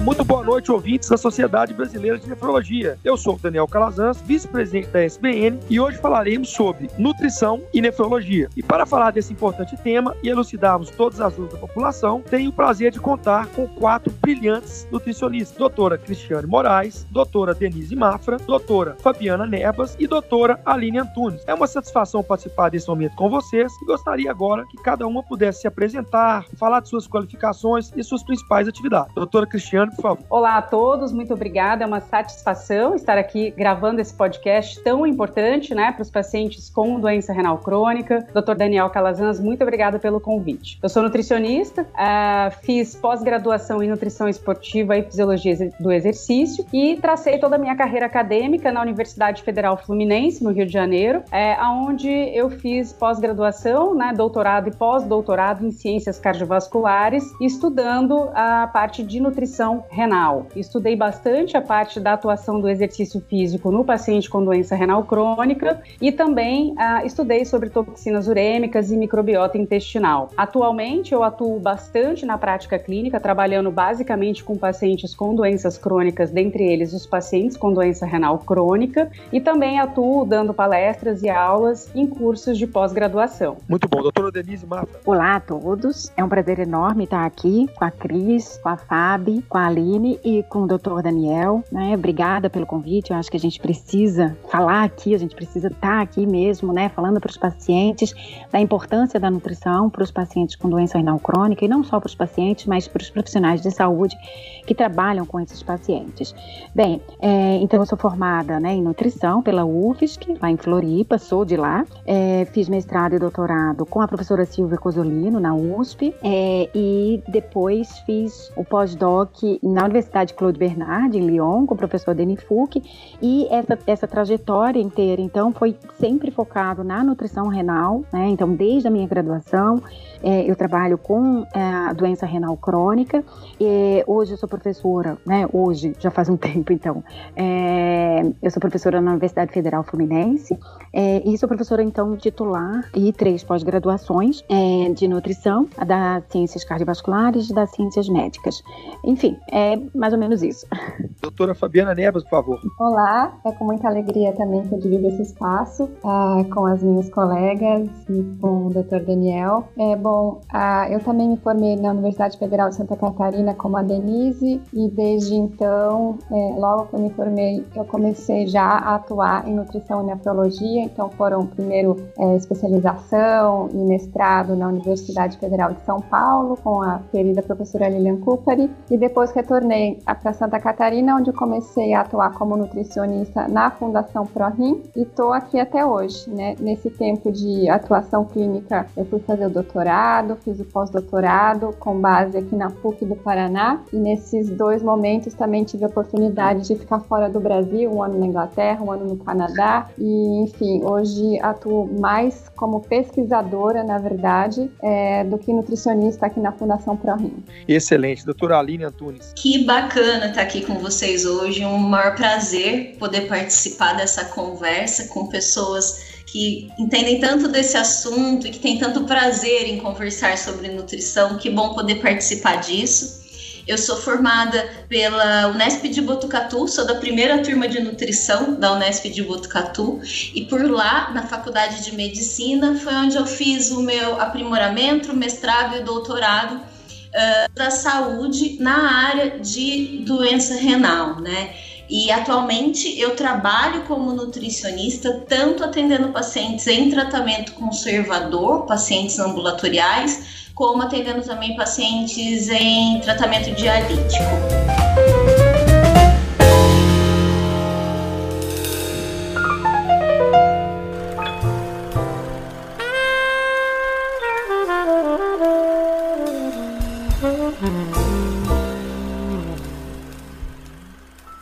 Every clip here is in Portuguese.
Muito boa noite, ouvintes da Sociedade Brasileira de Nefrologia. Eu sou o Daniel Calazans, vice-presidente da SBN, e hoje falaremos sobre nutrição e nefrologia. E para falar desse importante tema e elucidarmos todas as dúvidas da população, tenho o prazer de contar com quatro brilhantes nutricionistas: doutora Cristiane Moraes, doutora Denise Mafra, doutora Fabiana Nebas e doutora Aline Antunes. É uma satisfação participar desse momento com vocês e gostaria agora que cada uma pudesse se apresentar, falar de suas qualificações e suas principais atividades. Doutora Cristiane, por favor. Olá a todos, muito obrigada. É uma satisfação estar aqui gravando esse podcast tão importante né, para os pacientes com doença renal crônica. Dr. Daniel Calazans, muito obrigada pelo convite. Eu sou nutricionista, uh, fiz pós-graduação em nutrição esportiva e fisiologia do exercício e tracei toda a minha carreira acadêmica na Universidade Federal Fluminense, no Rio de Janeiro, é, onde eu fiz pós-graduação, né, doutorado e pós-doutorado em ciências cardiovasculares, estudando a parte de nutrição renal. Estudei bastante a parte da atuação do exercício físico no paciente com doença renal crônica e também ah, estudei sobre toxinas urêmicas e microbiota intestinal. Atualmente eu atuo bastante na prática clínica, trabalhando basicamente com pacientes com doenças crônicas, dentre eles os pacientes com doença renal crônica, e também atuo dando palestras e aulas em cursos de pós-graduação. Muito bom, doutora Denise Mata. Olá a todos, é um prazer enorme estar aqui com a Cris, com a Fábio, com a Aline e com o Dr. Daniel. Né? Obrigada pelo convite. Eu acho que a gente precisa falar aqui, a gente precisa estar aqui mesmo, né? Falando para os pacientes da importância da nutrição para os pacientes com doença renal crônica e não só para os pacientes, mas para os profissionais de saúde que trabalham com esses pacientes. Bem, é, então eu sou formada né, em nutrição pela UFSC, lá em Floripa, sou de lá. É, fiz mestrado e doutorado com a professora Silvia Cosolino na USP é, e depois fiz o pós-doc na Universidade Claude Bernard, em Lyon, com o professor Denis Fouque, e essa, essa trajetória inteira, então, foi sempre focado na nutrição renal, né? Então, desde a minha graduação, é, eu trabalho com é, a doença renal crônica, e hoje eu sou professora, né? Hoje, já faz um tempo, então, é, eu sou professora na Universidade Federal Fluminense, é, e sou professora, então, titular e três pós-graduações é, de nutrição, a das ciências cardiovasculares e das ciências médicas. Enfim, é mais ou menos isso. Doutora Fabiana Neves, por favor. Olá, é com muita alegria também que eu divido esse espaço uh, com as minhas colegas e com o Dr. Daniel. É bom, uh, eu também me formei na Universidade Federal de Santa Catarina como a Denise e desde então, é, logo que eu me formei, eu comecei já a atuar em nutrição e nefrologia. Então foram primeiro é, especialização e mestrado na Universidade Federal de São Paulo com a querida professora Lilian Kupari e depois retornei para Santa Catarina, onde comecei a atuar como nutricionista na Fundação ProRim e estou aqui até hoje. Né? Nesse tempo de atuação clínica, eu fui fazer o doutorado, fiz o pós-doutorado com base aqui na PUC do Paraná e nesses dois momentos também tive a oportunidade de ficar fora do Brasil, um ano na Inglaterra, um ano no Canadá e, enfim, hoje atuo mais como pesquisadora, na verdade, é, do que nutricionista aqui na Fundação ProRim. Excelente, doutora Aline Antunes. Que bacana estar aqui com vocês hoje. Um maior prazer poder participar dessa conversa com pessoas que entendem tanto desse assunto e que têm tanto prazer em conversar sobre nutrição. Que bom poder participar disso. Eu sou formada pela Unesp de Botucatu, sou da primeira turma de nutrição da Unesp de Botucatu e por lá, na Faculdade de Medicina, foi onde eu fiz o meu aprimoramento, mestrado e doutorado uh, da saúde na área de doença renal, né? E atualmente eu trabalho como nutricionista, tanto atendendo pacientes em tratamento conservador, pacientes ambulatoriais, como atendendo também pacientes em tratamento dialítico.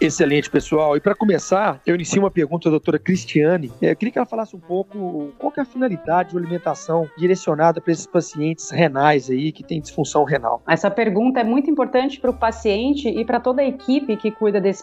Excelente, pessoal. E para começar, eu inicio uma pergunta à doutora Cristiane. É, eu queria que ela falasse um pouco qual é a finalidade de uma alimentação direcionada para esses pacientes renais aí que têm disfunção renal. Essa pergunta é muito importante para o paciente e para toda a equipe que cuida desse,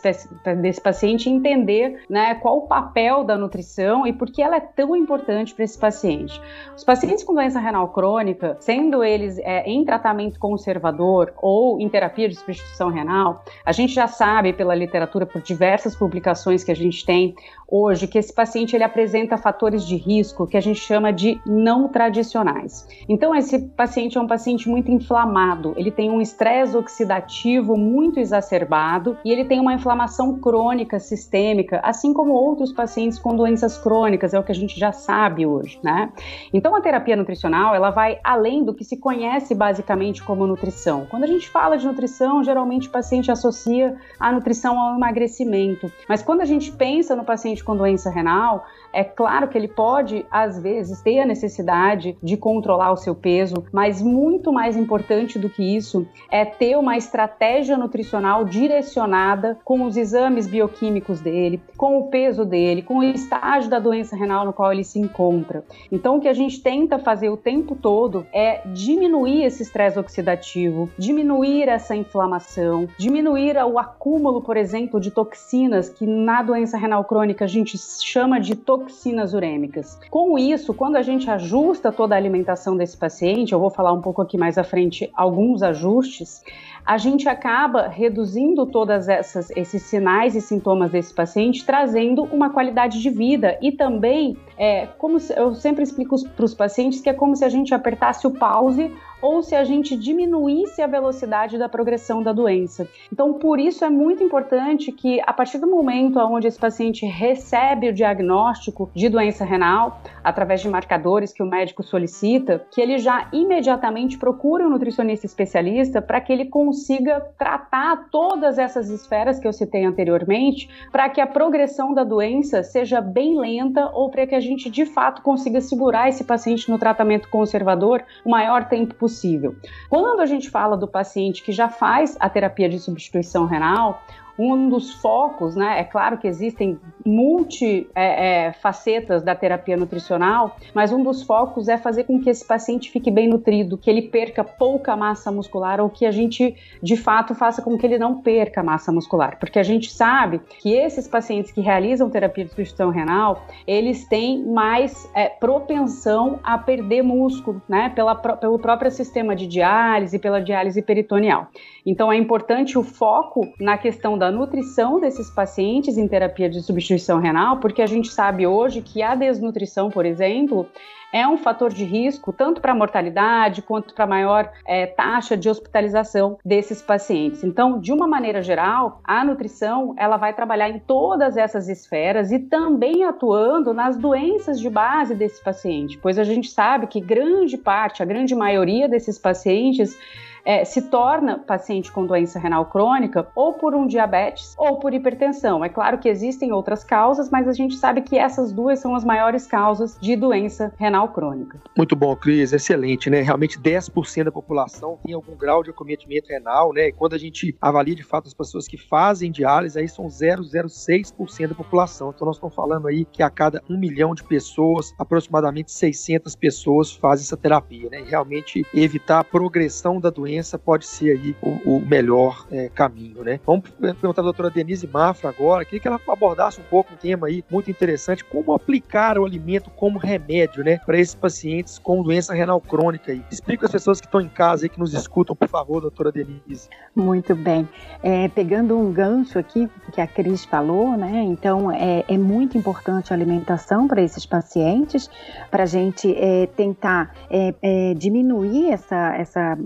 desse paciente entender né, qual o papel da nutrição e por que ela é tão importante para esse paciente. Os pacientes com doença renal crônica, sendo eles é, em tratamento conservador ou em terapia de substituição renal, a gente já sabe pela literatura, por diversas publicações que a gente tem hoje, que esse paciente ele apresenta fatores de risco que a gente chama de não tradicionais. Então, esse paciente é um paciente muito inflamado, ele tem um estresse oxidativo muito exacerbado e ele tem uma inflamação crônica sistêmica, assim como outros pacientes com doenças crônicas, é o que a gente já sabe hoje, né? Então, a terapia nutricional, ela vai além do que se conhece basicamente como nutrição. Quando a gente fala de nutrição, geralmente o paciente associa a nutrição ao emagrecimento, mas quando a gente pensa no paciente paciente com doença renal, é claro que ele pode, às vezes, ter a necessidade de controlar o seu peso, mas muito mais importante do que isso é ter uma estratégia nutricional direcionada com os exames bioquímicos dele, com o peso dele, com o estágio da doença renal no qual ele se encontra. Então, o que a gente tenta fazer o tempo todo é diminuir esse estresse oxidativo, diminuir essa inflamação, diminuir o acúmulo, por exemplo, de toxinas que na doença renal crônica a gente chama de toxinas urêmicas. Com isso, quando a gente ajusta toda a alimentação desse paciente, eu vou falar um pouco aqui mais à frente alguns ajustes, a gente acaba reduzindo todas essas esses sinais e sintomas desse paciente, trazendo uma qualidade de vida e também é como se, eu sempre explico para os pacientes que é como se a gente apertasse o pause ou se a gente diminuísse a velocidade da progressão da doença. Então, por isso é muito importante que a partir do momento onde esse paciente recebe o diagnóstico de doença renal, através de marcadores que o médico solicita, que ele já imediatamente procure um nutricionista especialista para que ele consiga tratar todas essas esferas que eu citei anteriormente, para que a progressão da doença seja bem lenta ou para que a gente de fato consiga segurar esse paciente no tratamento conservador o maior tempo possível. Quando a gente fala do paciente que já faz a terapia de substituição renal, um dos focos, né? É claro que existem multi é, é, facetas da terapia nutricional, mas um dos focos é fazer com que esse paciente fique bem nutrido, que ele perca pouca massa muscular ou que a gente de fato faça com que ele não perca massa muscular, porque a gente sabe que esses pacientes que realizam terapia de substituição renal, eles têm mais é, propensão a perder músculo, né? Pela, pelo próprio sistema de diálise, pela diálise peritoneal. Então é importante o foco na questão da nutrição desses pacientes em terapia de substituição renal, porque a gente sabe hoje que a desnutrição, por exemplo, é um fator de risco tanto para a mortalidade quanto para a maior é, taxa de hospitalização desses pacientes. Então, de uma maneira geral, a nutrição ela vai trabalhar em todas essas esferas e também atuando nas doenças de base desse paciente, pois a gente sabe que grande parte, a grande maioria desses pacientes é, se torna paciente com doença renal crônica ou por um diabetes ou por hipertensão. É claro que existem outras causas, mas a gente sabe que essas duas são as maiores causas de doença renal crônica. Muito bom, Cris, excelente, né? Realmente 10% da população tem algum grau de acometimento renal, né? E quando a gente avalia de fato as pessoas que fazem diálise, aí são 0,06% da população. Então nós estamos falando aí que a cada um milhão de pessoas, aproximadamente 600 pessoas fazem essa terapia, né? E realmente evitar a progressão da doença pode ser aí o, o melhor é, caminho, né? Vamos perguntar à doutora Denise Mafra agora, queria que ela abordasse um pouco um tema aí muito interessante, como aplicar o alimento como remédio, né, para esses pacientes com doença renal crônica aí. Explica as pessoas que estão em casa aí, que nos escutam, por favor, doutora Denise. Muito bem. É, pegando um gancho aqui que a Cris falou, né, então é, é muito importante a alimentação para esses pacientes, para a gente é, tentar é, é, diminuir essa, essa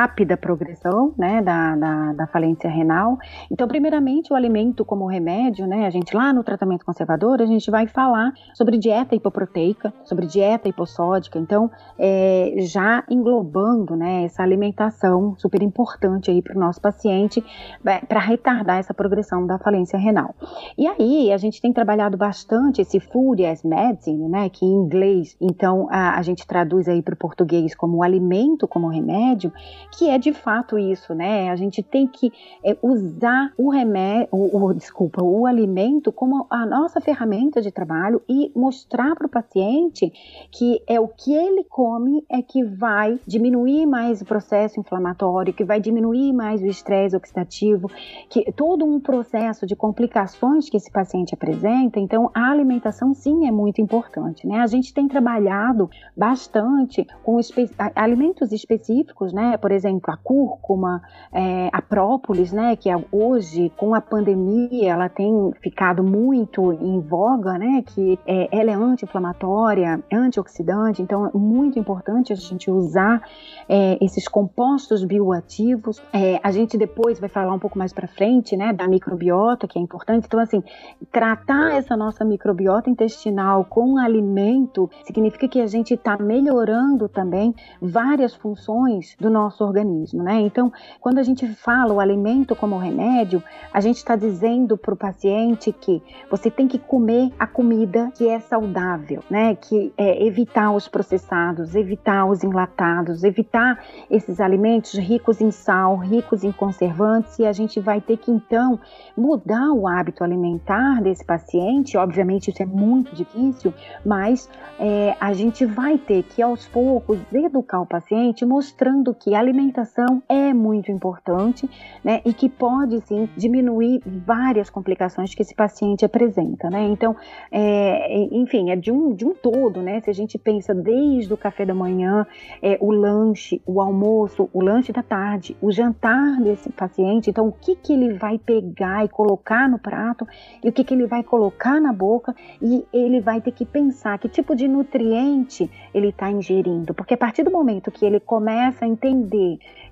rápida progressão né, da, da, da, falência renal. Então, primeiramente, o alimento como remédio, né, a gente lá no tratamento conservador, a gente vai falar sobre dieta hipoproteica, sobre dieta hipossódica, então, é, já englobando né, essa alimentação super importante aí para o nosso paciente, é, para retardar essa progressão da falência renal. E aí, a gente tem trabalhado bastante esse food as medicine, né, que em inglês, então, a, a gente traduz aí para o português como alimento como remédio, que é de fato isso, né? A gente tem que é, usar o remédio, o, desculpa, o alimento como a nossa ferramenta de trabalho e mostrar para o paciente que é o que ele come é que vai diminuir mais o processo inflamatório, que vai diminuir mais o estresse oxidativo, que todo um processo de complicações que esse paciente apresenta. Então, a alimentação sim é muito importante, né? A gente tem trabalhado bastante com espe alimentos específicos, né? Por exemplo, a cúrcuma, é, a própolis, né? Que é, hoje, com a pandemia, ela tem ficado muito em voga, né? Que é, ela é anti-inflamatória, antioxidante, então é muito importante a gente usar é, esses compostos bioativos. É, a gente depois vai falar um pouco mais para frente, né? Da microbiota, que é importante. Então, assim, tratar essa nossa microbiota intestinal com alimento significa que a gente está melhorando também várias funções do nosso organismo, né? Então, quando a gente fala o alimento como remédio, a gente está dizendo para o paciente que você tem que comer a comida que é saudável, né? Que é evitar os processados, evitar os enlatados, evitar esses alimentos ricos em sal, ricos em conservantes, e a gente vai ter que então mudar o hábito alimentar desse paciente. Obviamente, isso é muito difícil, mas é, a gente vai ter que aos poucos educar o paciente, mostrando que a alimentação é muito importante, né? E que pode sim diminuir várias complicações que esse paciente apresenta, né? Então, é, enfim, é de um, de um todo, né? Se a gente pensa desde o café da manhã, é, o lanche, o almoço, o lanche da tarde, o jantar desse paciente, então o que, que ele vai pegar e colocar no prato e o que, que ele vai colocar na boca e ele vai ter que pensar que tipo de nutriente ele está ingerindo, porque a partir do momento que ele começa a entender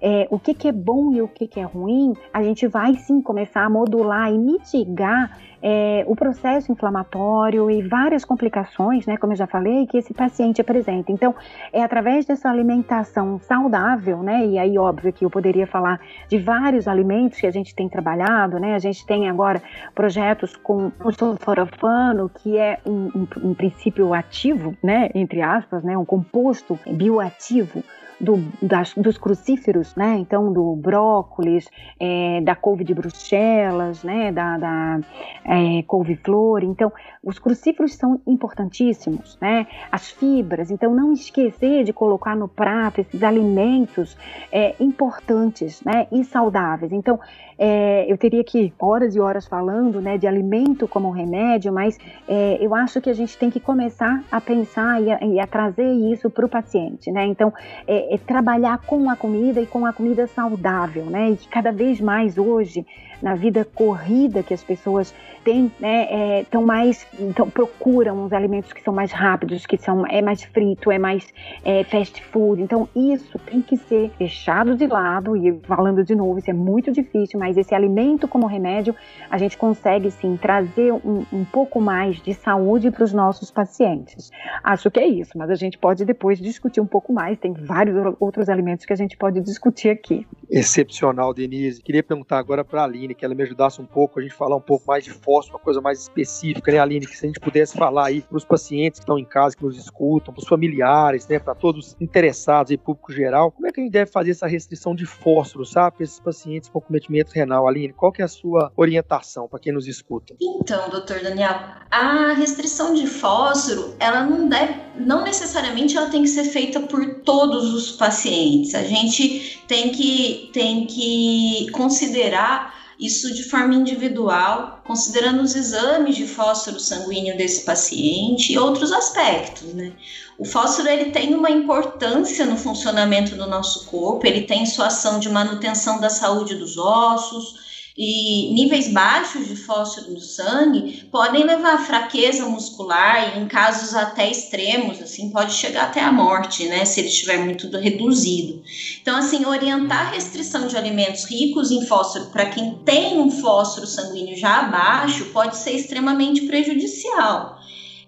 é, o que, que é bom e o que, que é ruim, a gente vai sim começar a modular e mitigar é, o processo inflamatório e várias complicações, né, como eu já falei, que esse paciente apresenta. Então, é através dessa alimentação saudável, né, e aí óbvio que eu poderia falar de vários alimentos que a gente tem trabalhado, né, a gente tem agora projetos com o sulforafano, que é um, um, um princípio ativo, né, entre aspas, né, um composto bioativo, do, das, dos crucíferos, né? Então, do brócolis, é, da couve de Bruxelas, né? Da, da é, couve-flor. Então, os crucíferos são importantíssimos, né? As fibras. Então, não esquecer de colocar no prato esses alimentos é, importantes, né? E saudáveis. Então, é, eu teria que horas e horas falando, né? De alimento como remédio, mas é, eu acho que a gente tem que começar a pensar e a, e a trazer isso para o paciente, né? Então, é, é, trabalhar com a comida e com a comida saudável, né? E que cada vez mais hoje na vida corrida que as pessoas têm, né, é, mais, então, procuram os alimentos que são mais rápidos, que são é mais frito, é mais é, fast food. Então isso tem que ser deixado de lado e falando de novo, isso é muito difícil, mas esse alimento como remédio a gente consegue sim trazer um, um pouco mais de saúde para os nossos pacientes. Acho que é isso, mas a gente pode depois discutir um pouco mais. Tem vários outros alimentos que a gente pode discutir aqui. Excepcional, Denise. Queria perguntar agora para a Aline, que ela me ajudasse um pouco, a gente falar um pouco mais de fósforo, uma coisa mais específica, né, Aline? Que se a gente pudesse falar aí para os pacientes que estão em casa, que nos escutam, para os familiares, né, para todos interessados e público geral, como é que a gente deve fazer essa restrição de fósforo, sabe, para esses pacientes com cometimento renal? Aline, qual que é a sua orientação para quem nos escuta? Então, doutor Daniel, a restrição de fósforo, ela não deve, não necessariamente ela tem que ser feita por todos os pacientes. A gente tem que tem que considerar isso de forma individual, considerando os exames de fósforo sanguíneo desse paciente e outros aspectos, né? O fósforo ele tem uma importância no funcionamento do nosso corpo, ele tem sua ação de manutenção da saúde dos ossos, e níveis baixos de fósforo no sangue podem levar a fraqueza muscular e em casos até extremos, assim, pode chegar até a morte, né, se ele estiver muito reduzido. Então, assim, orientar a restrição de alimentos ricos em fósforo para quem tem um fósforo sanguíneo já abaixo pode ser extremamente prejudicial.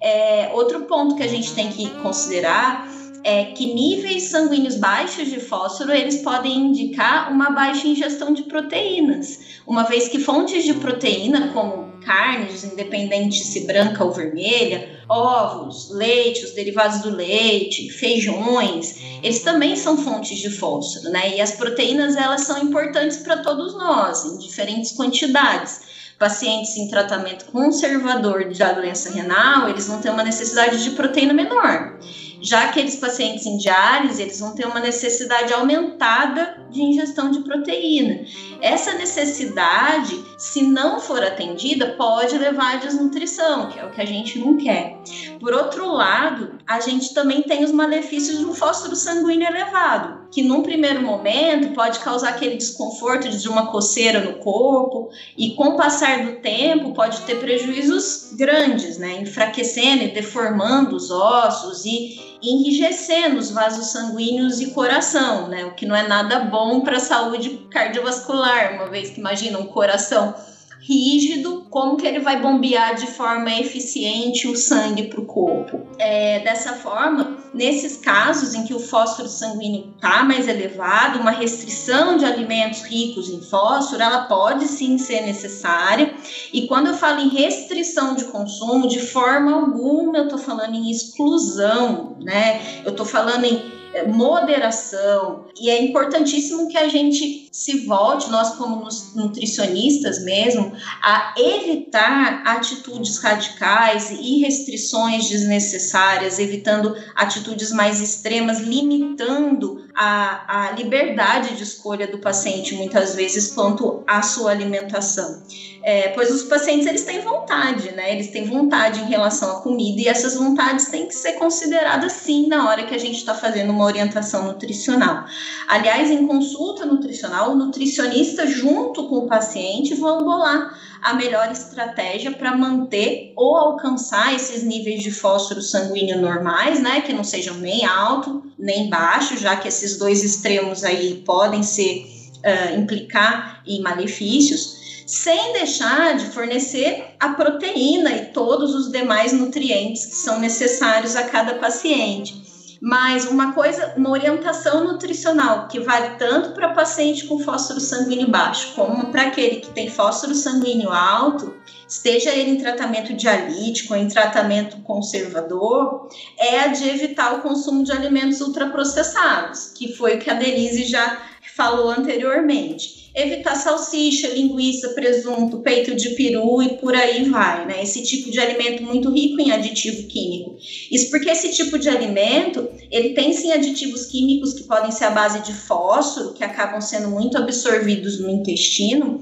É, outro ponto que a gente tem que considerar é que níveis sanguíneos baixos de fósforo eles podem indicar uma baixa ingestão de proteínas, uma vez que fontes de proteína como carnes, independente se branca ou vermelha, ovos, leite, os derivados do leite, feijões, eles também são fontes de fósforo, né? E as proteínas elas são importantes para todos nós, em diferentes quantidades pacientes em tratamento conservador da doença renal, eles vão ter uma necessidade de proteína menor. Já aqueles pacientes em diálise, eles vão ter uma necessidade aumentada de ingestão de proteína. Essa necessidade, se não for atendida, pode levar à desnutrição, que é o que a gente não quer. Por outro lado, a gente também tem os malefícios do fósforo sanguíneo elevado, que num primeiro momento pode causar aquele desconforto de uma coceira no corpo e com o passar do tempo pode ter prejuízos grandes, né, enfraquecendo e deformando os ossos e enrijecendo os vasos sanguíneos e coração, né? O que não é nada bom para a saúde cardiovascular, uma vez que imagina um coração rígido, como que ele vai bombear de forma eficiente o sangue para o corpo. É, dessa forma, nesses casos em que o fósforo sanguíneo está mais elevado, uma restrição de alimentos ricos em fósforo, ela pode sim ser necessária. E quando eu falo em restrição de consumo, de forma alguma eu estou falando em exclusão, né? Eu estou falando em moderação. E é importantíssimo que a gente se volte, nós como nutricionistas mesmo, a evitar atitudes radicais e restrições desnecessárias, evitando atitudes mais extremas, limitando a, a liberdade de escolha do paciente, muitas vezes, quanto à sua alimentação. É, pois os pacientes eles têm vontade, né? Eles têm vontade em relação à comida e essas vontades têm que ser consideradas sim na hora que a gente está fazendo uma orientação nutricional. Aliás, em consulta nutricional, o nutricionista junto com o paciente vão bolar a melhor estratégia para manter ou alcançar esses níveis de fósforo sanguíneo normais, né, que não sejam nem alto nem baixo, já que esses dois extremos aí podem ser uh, implicar em malefícios sem deixar de fornecer a proteína e todos os demais nutrientes que são necessários a cada paciente. Mas uma coisa, uma orientação nutricional que vale tanto para paciente com fósforo sanguíneo baixo como para aquele que tem fósforo sanguíneo alto, esteja ele em tratamento dialítico ou em tratamento conservador, é a de evitar o consumo de alimentos ultraprocessados, que foi o que a Denise já falou anteriormente evitar salsicha, linguiça, presunto, peito de peru e por aí vai, né? Esse tipo de alimento muito rico em aditivo químico. Isso porque esse tipo de alimento, ele tem sim aditivos químicos que podem ser a base de fósforo, que acabam sendo muito absorvidos no intestino,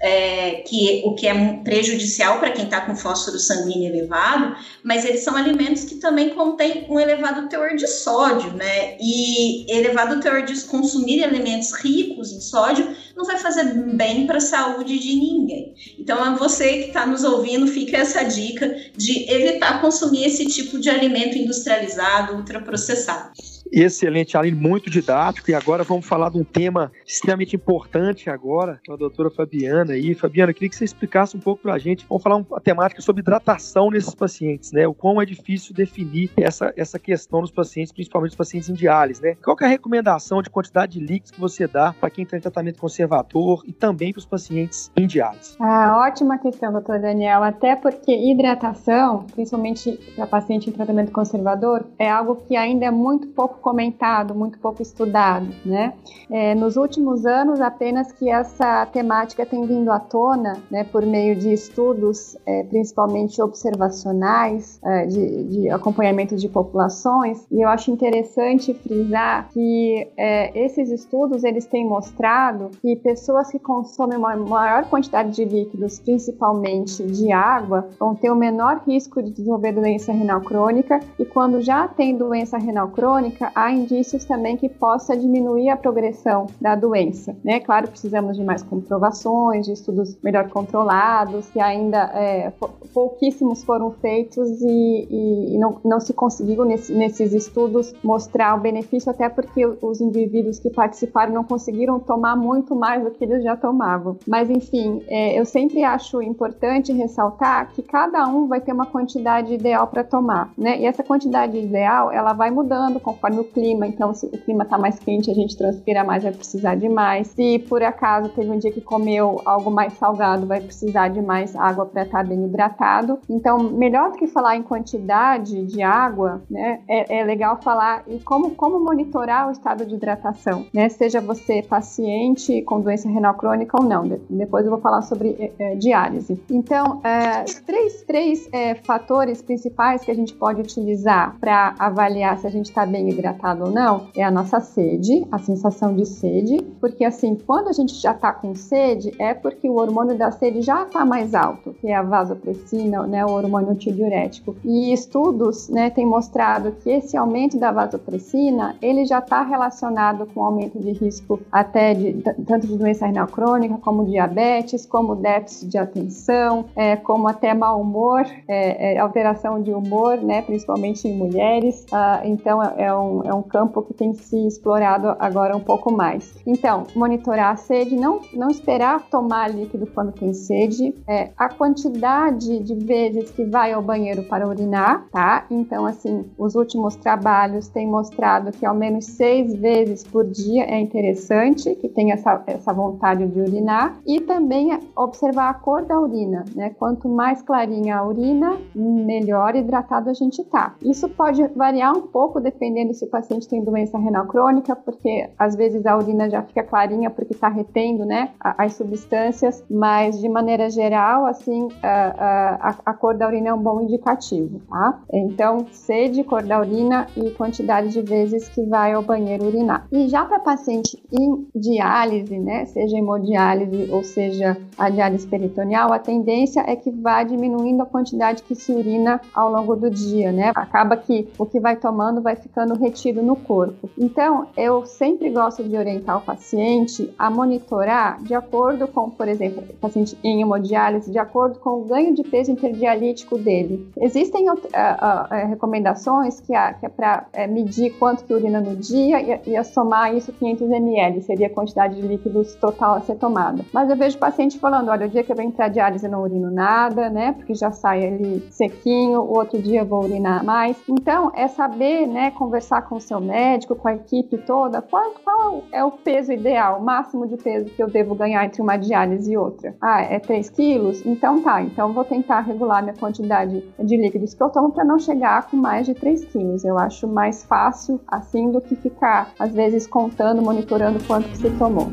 é, que, o que é prejudicial para quem está com fósforo sanguíneo elevado, mas eles são alimentos que também contêm um elevado teor de sódio, né? E elevado teor de consumir alimentos ricos em sódio não vai fazer bem para a saúde de ninguém. Então, a você que está nos ouvindo, fica essa dica de evitar consumir esse tipo de alimento industrializado, ultraprocessado. Excelente, Aline, muito didático. E agora vamos falar de um tema extremamente importante agora, com a doutora Fabiana aí. Fabiana, queria que você explicasse um pouco para a gente. Vamos falar uma temática sobre hidratação nesses pacientes, né? O quão é difícil definir essa, essa questão nos pacientes, principalmente os pacientes em diálise, né? Qual é a recomendação de quantidade de líquidos que você dá para quem está em tratamento conservador e também para os pacientes em diálise? Ah, ótima questão, doutor Daniel. Até porque hidratação, principalmente para paciente em tratamento conservador, é algo que ainda é muito pouco comentado, muito pouco estudado, né? É, nos últimos anos, apenas que essa temática tem vindo à tona, né, por meio de estudos, é, principalmente observacionais, é, de, de, acompanhamento de populações, e eu acho interessante frisar que é, esses estudos eles têm mostrado que pessoas que consomem uma maior quantidade de líquidos, principalmente de água, vão ter o menor risco de desenvolver doença renal crônica, e quando já tem doença renal crônica, há indícios também que possa diminuir a progressão da doença. Né? Claro, precisamos de mais comprovações, de estudos melhor controlados, que ainda é, pouquíssimos foram feitos e, e não, não, se conseguiu nesse, nesses estudos mostrar o benefício, até porque os indivíduos que participaram não conseguiram tomar muito mais do que eles já tomavam. Mas, enfim, é, eu sempre acho importante ressaltar que cada um vai ter uma quantidade ideal para tomar, né? E essa quantidade ideal, ela vai mudando conforme no clima, então se o clima está mais quente, a gente transpira mais, vai precisar de mais. Se por acaso teve um dia que comeu algo mais salgado, vai precisar de mais água para estar tá bem hidratado. Então, melhor do que falar em quantidade de água, né, é, é legal falar e como, como monitorar o estado de hidratação, né? Seja você paciente com doença renal crônica ou não. De, depois eu vou falar sobre é, é diálise. Então, é, três, três é, fatores principais que a gente pode utilizar para avaliar se a gente está bem hidratado ou não é a nossa sede, a sensação de sede, porque assim, quando a gente já está com sede, é porque o hormônio da sede já está mais alto, que é a vasopressina, né, o hormônio antidiurético. E estudos né, têm mostrado que esse aumento da vasopressina, ele já está relacionado com aumento de risco até de, tanto de doença renal crônica, como diabetes, como déficit de atenção, é, como até mau humor, é, é, alteração de humor, né, principalmente em mulheres. Ah, então, é, é é um campo que tem se explorado agora um pouco mais. Então, monitorar a sede, não, não esperar tomar líquido quando tem sede, é, a quantidade de vezes que vai ao banheiro para urinar, tá? Então, assim, os últimos trabalhos têm mostrado que ao menos seis vezes por dia é interessante, que tem essa, essa vontade de urinar, e também observar a cor da urina, né? Quanto mais clarinha a urina, melhor hidratado a gente tá. Isso pode variar um pouco dependendo se o paciente tem doença renal crônica, porque às vezes a urina já fica clarinha porque está retendo, né, as substâncias, mas de maneira geral, assim, a, a, a, cor da urina é um bom indicativo, tá? Então, sede, cor da urina e quantidade de vezes que vai ao banheiro urinar. E já para paciente em diálise, né, seja hemodiálise ou seja a diálise peritoneal, a tendência é que vá diminuindo a quantidade que se urina ao longo do dia, né? Acaba que o que vai tomando vai ficando retido no corpo. Então, eu sempre gosto de orientar o paciente a monitorar de acordo com, por exemplo, paciente em hemodiálise, de acordo com o ganho de peso interdialítico dele. Existem uh, uh, recomendações que, uh, que é para é, medir quanto que urina no dia e, e somar isso 500 ml, seria a quantidade de líquidos total a ser tomada. Mas eu vejo o paciente falando, olha, o dia que eu venho para diálise eu não urino nada, né, porque já sai ali sequinho, o outro dia eu vou urinar mais. Então, é saber, né, conversar com o seu médico, com a equipe toda, qual, qual é o peso ideal, o máximo de peso que eu devo ganhar entre uma diálise e outra? Ah, é 3 quilos? Então tá, então vou tentar regular minha quantidade de líquidos que eu tomo para não chegar com mais de 3 quilos. Eu acho mais fácil assim do que ficar, às vezes, contando, monitorando quanto que se tomou.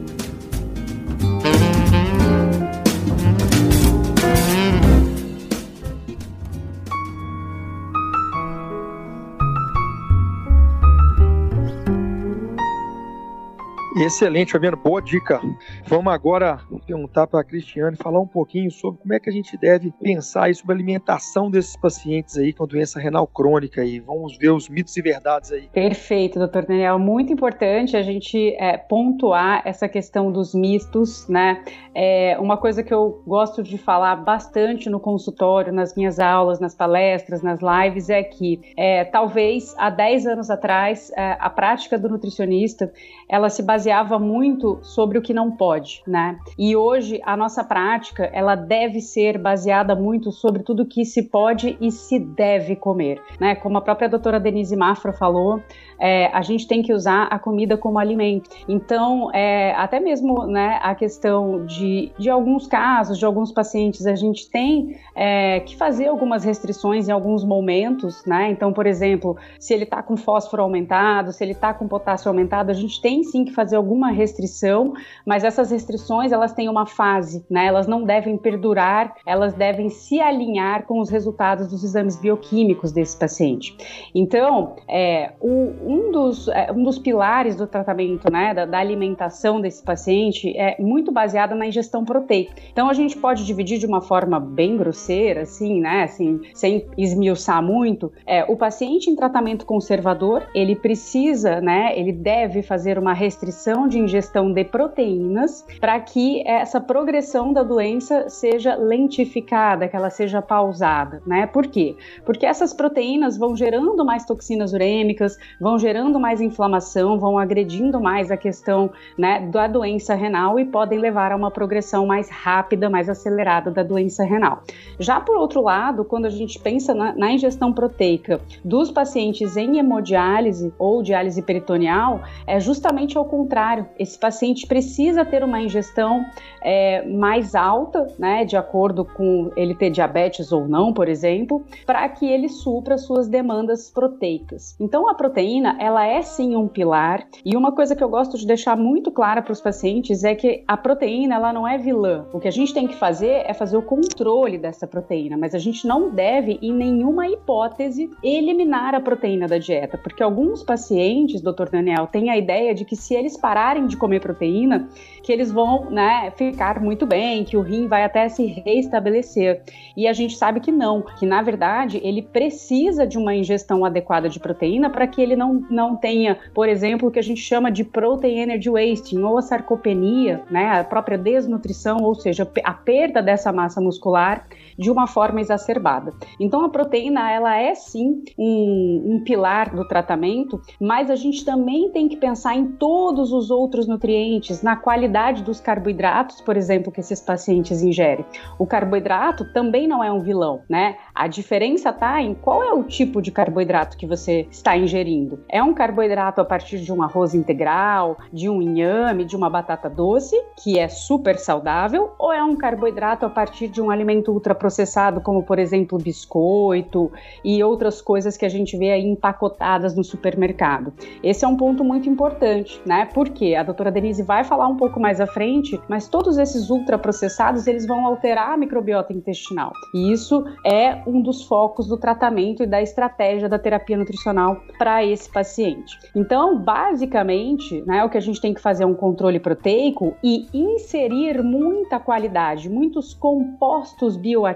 Excelente, Fabiano, boa dica. Vamos agora perguntar para a Cristiane falar um pouquinho sobre como é que a gente deve pensar sobre a alimentação desses pacientes aí com doença renal crônica aí. Vamos ver os mitos e verdades aí. Perfeito, doutor Daniel. Muito importante a gente é, pontuar essa questão dos mitos, né? É uma coisa que eu gosto de falar bastante no consultório, nas minhas aulas, nas palestras, nas lives, é que é, talvez há 10 anos atrás é, a prática do nutricionista ela se baseava muito sobre o que não pode, né? E hoje a nossa prática ela deve ser baseada muito sobre tudo que se pode e se deve comer, né? Como a própria doutora Denise Mafra falou, é, a gente tem que usar a comida como alimento. Então, é, até mesmo né, a questão de, de alguns casos, de alguns pacientes, a gente tem é, que fazer algumas restrições em alguns momentos, né? Então, por exemplo, se ele está com fósforo aumentado, se ele está com potássio aumentado, a gente tem sim que fazer alguma restrição, mas essas restrições elas têm uma fase, né? Elas não devem perdurar, elas devem se alinhar com os resultados dos exames bioquímicos desse paciente. Então, é, o, um dos, é, um dos pilares do tratamento, né, da, da, alimentação desse paciente é muito baseada na ingestão proteica. Então a gente pode dividir de uma forma bem grosseira, assim, né, assim, sem esmiuçar muito. É, o paciente em tratamento conservador, ele precisa, né, ele deve fazer uma restrição de ingestão de proteínas para que essa progressão da doença seja lentificada, que ela seja pausada, né? Por quê? Porque essas proteínas vão gerando mais toxinas urêmicas, vão gerando mais inflamação, vão agredindo mais a questão né, da doença renal e podem levar a uma progressão mais rápida, mais acelerada da doença renal. Já por outro lado, quando a gente pensa na, na ingestão proteica dos pacientes em hemodiálise ou diálise peritoneal, é justamente ao contrário. Esse paciente precisa ter uma ingestão é, mais alta, né, de acordo com ele ter diabetes ou não, por exemplo, para que ele supra suas demandas proteicas. Então, a proteína, ela é sim um pilar, e uma coisa que eu gosto de deixar muito clara para os pacientes é que a proteína, ela não é vilã. O que a gente tem que fazer é fazer o controle dessa proteína, mas a gente não deve, em nenhuma hipótese, eliminar a proteína da dieta, porque alguns pacientes, doutor Daniel, têm a ideia de que se eles pararem de comer proteína, que eles vão né, ficar muito bem, que o rim vai até se reestabelecer. E a gente sabe que não, que na verdade ele precisa de uma ingestão adequada de proteína para que ele não, não tenha, por exemplo, o que a gente chama de protein energy wasting ou a sarcopenia, né, a própria desnutrição, ou seja, a perda dessa massa muscular de uma forma exacerbada. Então a proteína ela é sim um, um pilar do tratamento, mas a gente também tem que pensar em todos os outros nutrientes, na qualidade dos carboidratos, por exemplo, que esses pacientes ingerem. O carboidrato também não é um vilão, né? A diferença está em qual é o tipo de carboidrato que você está ingerindo. É um carboidrato a partir de um arroz integral, de um inhame, de uma batata doce, que é super saudável, ou é um carboidrato a partir de um alimento ultra processado, como por exemplo biscoito e outras coisas que a gente vê aí empacotadas no supermercado. Esse é um ponto muito importante, né? Porque a doutora Denise vai falar um pouco mais à frente, mas todos esses ultraprocessados eles vão alterar a microbiota intestinal. E isso é um dos focos do tratamento e da estratégia da terapia nutricional para esse paciente. Então, basicamente, né, o que a gente tem que fazer é um controle proteico e inserir muita qualidade, muitos compostos bioativos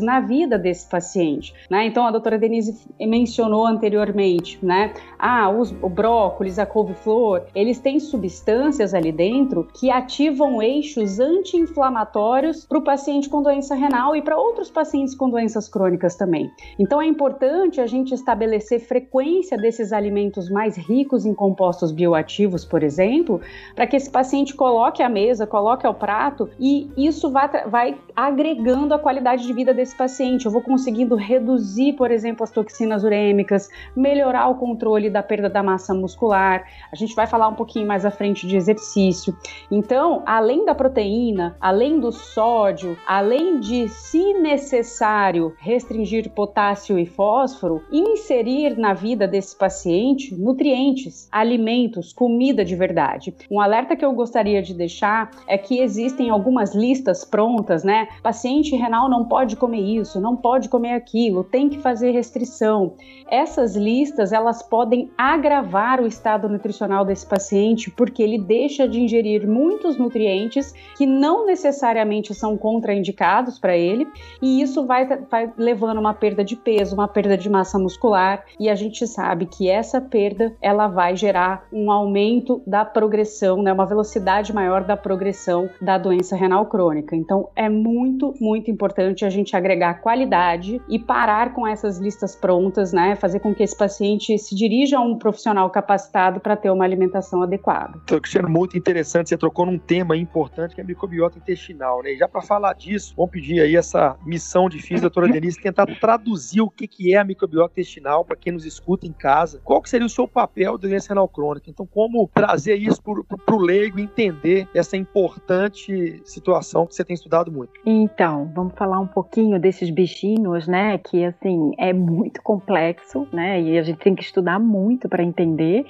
na vida desse paciente, né? Então a doutora Denise mencionou anteriormente, né? Ah, os, o brócolis, a couve-flor, eles têm substâncias ali dentro que ativam eixos anti-inflamatórios para o paciente com doença renal e para outros pacientes com doenças crônicas também. Então é importante a gente estabelecer frequência desses alimentos mais ricos em compostos bioativos, por exemplo, para que esse paciente coloque à mesa, coloque ao prato e isso vai, vai agregando a qualidade qualidade de vida desse paciente. Eu vou conseguindo reduzir, por exemplo, as toxinas urêmicas, melhorar o controle da perda da massa muscular. A gente vai falar um pouquinho mais à frente de exercício. Então, além da proteína, além do sódio, além de, se necessário, restringir potássio e fósforo, inserir na vida desse paciente nutrientes, alimentos, comida de verdade. Um alerta que eu gostaria de deixar é que existem algumas listas prontas, né? Paciente renal não pode comer isso, não pode comer aquilo, tem que fazer restrição. Essas listas, elas podem agravar o estado nutricional desse paciente porque ele deixa de ingerir muitos nutrientes que não necessariamente são contraindicados para ele, e isso vai, vai levando uma perda de peso, uma perda de massa muscular, e a gente sabe que essa perda, ela vai gerar um aumento da progressão, né, uma velocidade maior da progressão da doença renal crônica. Então, é muito, muito importante importante a gente agregar qualidade e parar com essas listas prontas, né? Fazer com que esse paciente se dirija a um profissional capacitado para ter uma alimentação adequada. Então, Cristiano, muito interessante. Você trocou num tema importante que é a microbiota intestinal, né? E já para falar disso, vamos pedir aí essa missão difícil, doutora Denise, tentar traduzir o que, que é a microbiota intestinal para quem nos escuta em casa. Qual que seria o seu papel da doença renal crônica? Então, como trazer isso para o leigo entender essa importante situação que você tem estudado muito? Então, vamos falar um pouquinho desses bichinhos, né? Que assim é muito complexo, né? E a gente tem que estudar muito para entender.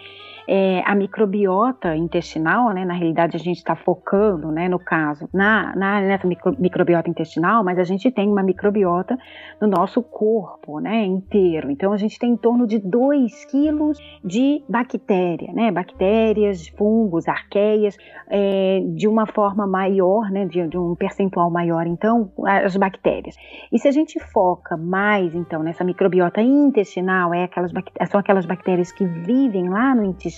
É, a microbiota intestinal, né, na realidade a gente está focando, né, no caso, na, na nessa micro, microbiota intestinal, mas a gente tem uma microbiota no nosso corpo, né, inteiro. Então a gente tem em torno de 2 quilos de bactéria, né, bactérias, fungos, arqueias, é, de uma forma maior, né, de, de um percentual maior, então, as bactérias. E se a gente foca mais, então, nessa microbiota intestinal, é aquelas, são aquelas bactérias que vivem lá no intestino,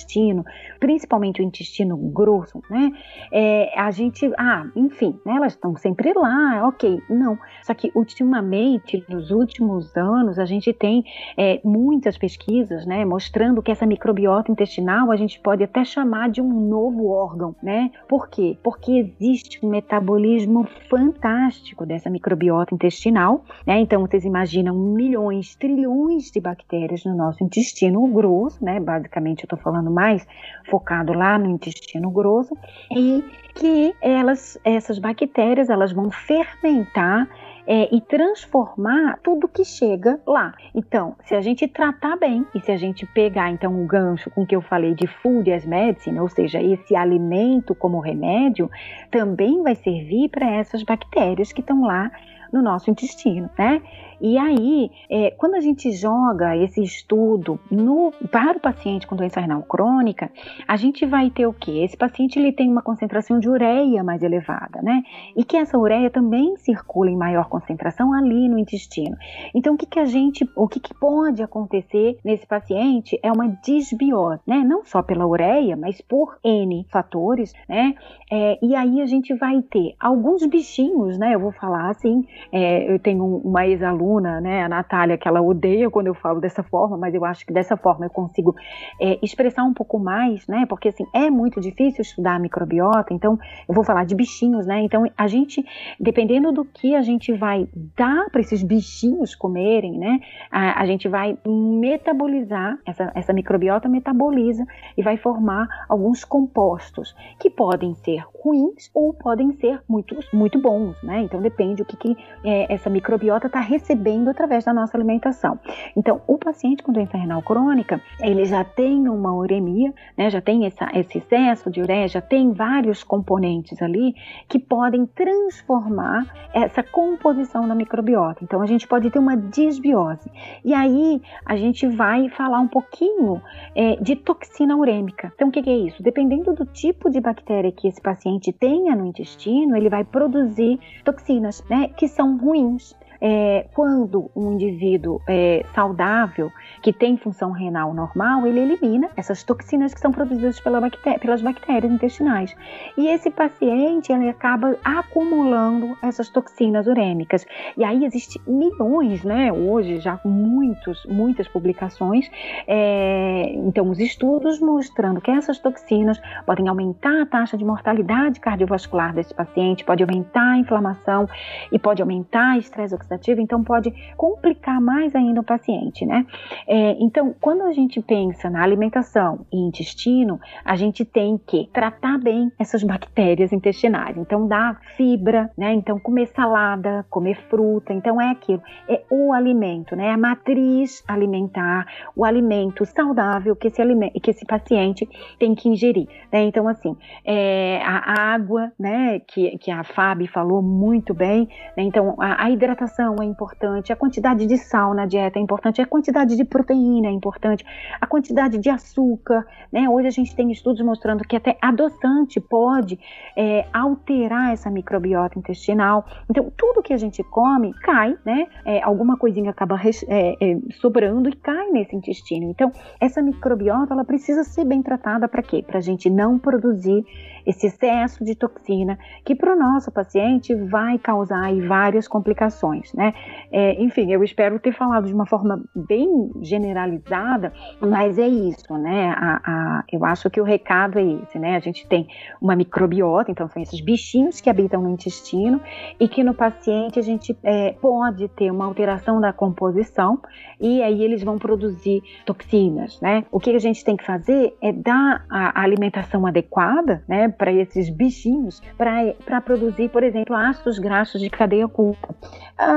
principalmente principalmente o intestino grosso, né? É, a gente, ah, enfim, né, elas estão sempre lá, ok, não. Só que ultimamente, nos últimos anos, a gente tem é, muitas pesquisas, né, mostrando que essa microbiota intestinal a gente pode até chamar de um novo órgão, né? Por quê? Porque existe um metabolismo fantástico dessa microbiota intestinal, né? Então vocês imaginam milhões, trilhões de bactérias no nosso intestino grosso, né? Basicamente eu estou falando mais focado lá no intestino grosso e que elas, essas bactérias, elas vão fermentar é, e transformar tudo que chega lá. Então, se a gente tratar bem e se a gente pegar então o gancho com que eu falei de food as medicine, ou seja, esse alimento como remédio, também vai servir para essas bactérias que estão lá no nosso intestino, né? E aí, é, quando a gente joga esse estudo no, para o paciente com doença renal crônica, a gente vai ter o quê? Esse paciente ele tem uma concentração de ureia mais elevada, né? E que essa ureia também circula em maior concentração ali no intestino. Então, o que, que a gente, o que, que pode acontecer nesse paciente é uma desbiose, né? Não só pela ureia, mas por N fatores, né? É, e aí a gente vai ter alguns bichinhos, né? Eu vou falar assim, é, eu tenho uma ex-aluna aluna, né, a Natália, que ela odeia quando eu falo dessa forma, mas eu acho que dessa forma eu consigo é, expressar um pouco mais, né, porque assim, é muito difícil estudar a microbiota, então eu vou falar de bichinhos, né, então a gente, dependendo do que a gente vai dar para esses bichinhos comerem, né, a, a, gente vai metabolizar, essa, essa microbiota metaboliza e vai formar alguns compostos que podem ser ruins ou podem ser muito, muito bons, né, então depende o que, que é, essa microbiota está recebendo recebendo através da nossa alimentação. Então, o paciente com doença renal crônica, ele já tem uma uremia, né, já tem essa, esse excesso de ureia, já tem vários componentes ali que podem transformar essa composição da microbiota. Então, a gente pode ter uma disbiose. E aí, a gente vai falar um pouquinho é, de toxina urêmica. Então, o que, que é isso? Dependendo do tipo de bactéria que esse paciente tenha no intestino, ele vai produzir toxinas, né, que são ruins é, quando um indivíduo é, saudável, que tem função renal normal, ele elimina essas toxinas que são produzidas pela bactéria, pelas bactérias intestinais. E esse paciente, ele acaba acumulando essas toxinas urêmicas. E aí existe milhões, né, hoje já muitos, muitas publicações, é, então os estudos mostrando que essas toxinas podem aumentar a taxa de mortalidade cardiovascular desse paciente, pode aumentar a inflamação e pode aumentar o estresse então pode complicar mais ainda o paciente, né? É, então, quando a gente pensa na alimentação e intestino, a gente tem que tratar bem essas bactérias intestinais. Então, dar fibra, né? Então, comer salada, comer fruta. Então, é aquilo. É o alimento, né? A matriz alimentar, o alimento saudável que esse, alimento, que esse paciente tem que ingerir. Né? Então, assim, é, a água, né? Que, que a Fábio falou muito bem. Né? Então, a, a hidratação é importante, a quantidade de sal na dieta é importante, a quantidade de proteína é importante, a quantidade de açúcar. Né? Hoje a gente tem estudos mostrando que até adoçante pode é, alterar essa microbiota intestinal. Então, tudo que a gente come cai, né? É, alguma coisinha acaba é, é, sobrando e cai nesse intestino. Então, essa microbiota ela precisa ser bem tratada para quê? Para a gente não produzir esse excesso de toxina que para o nosso paciente vai causar várias complicações, né? É, enfim, eu espero ter falado de uma forma bem generalizada, mas é isso, né? A, a, eu acho que o recado é esse, né? A gente tem uma microbiota, então são esses bichinhos que habitam no intestino e que no paciente a gente é, pode ter uma alteração da composição e aí eles vão produzir toxinas, né? O que a gente tem que fazer é dar a alimentação adequada, né? para esses bichinhos para produzir, por exemplo, ácidos graxos de cadeia curta. Ah,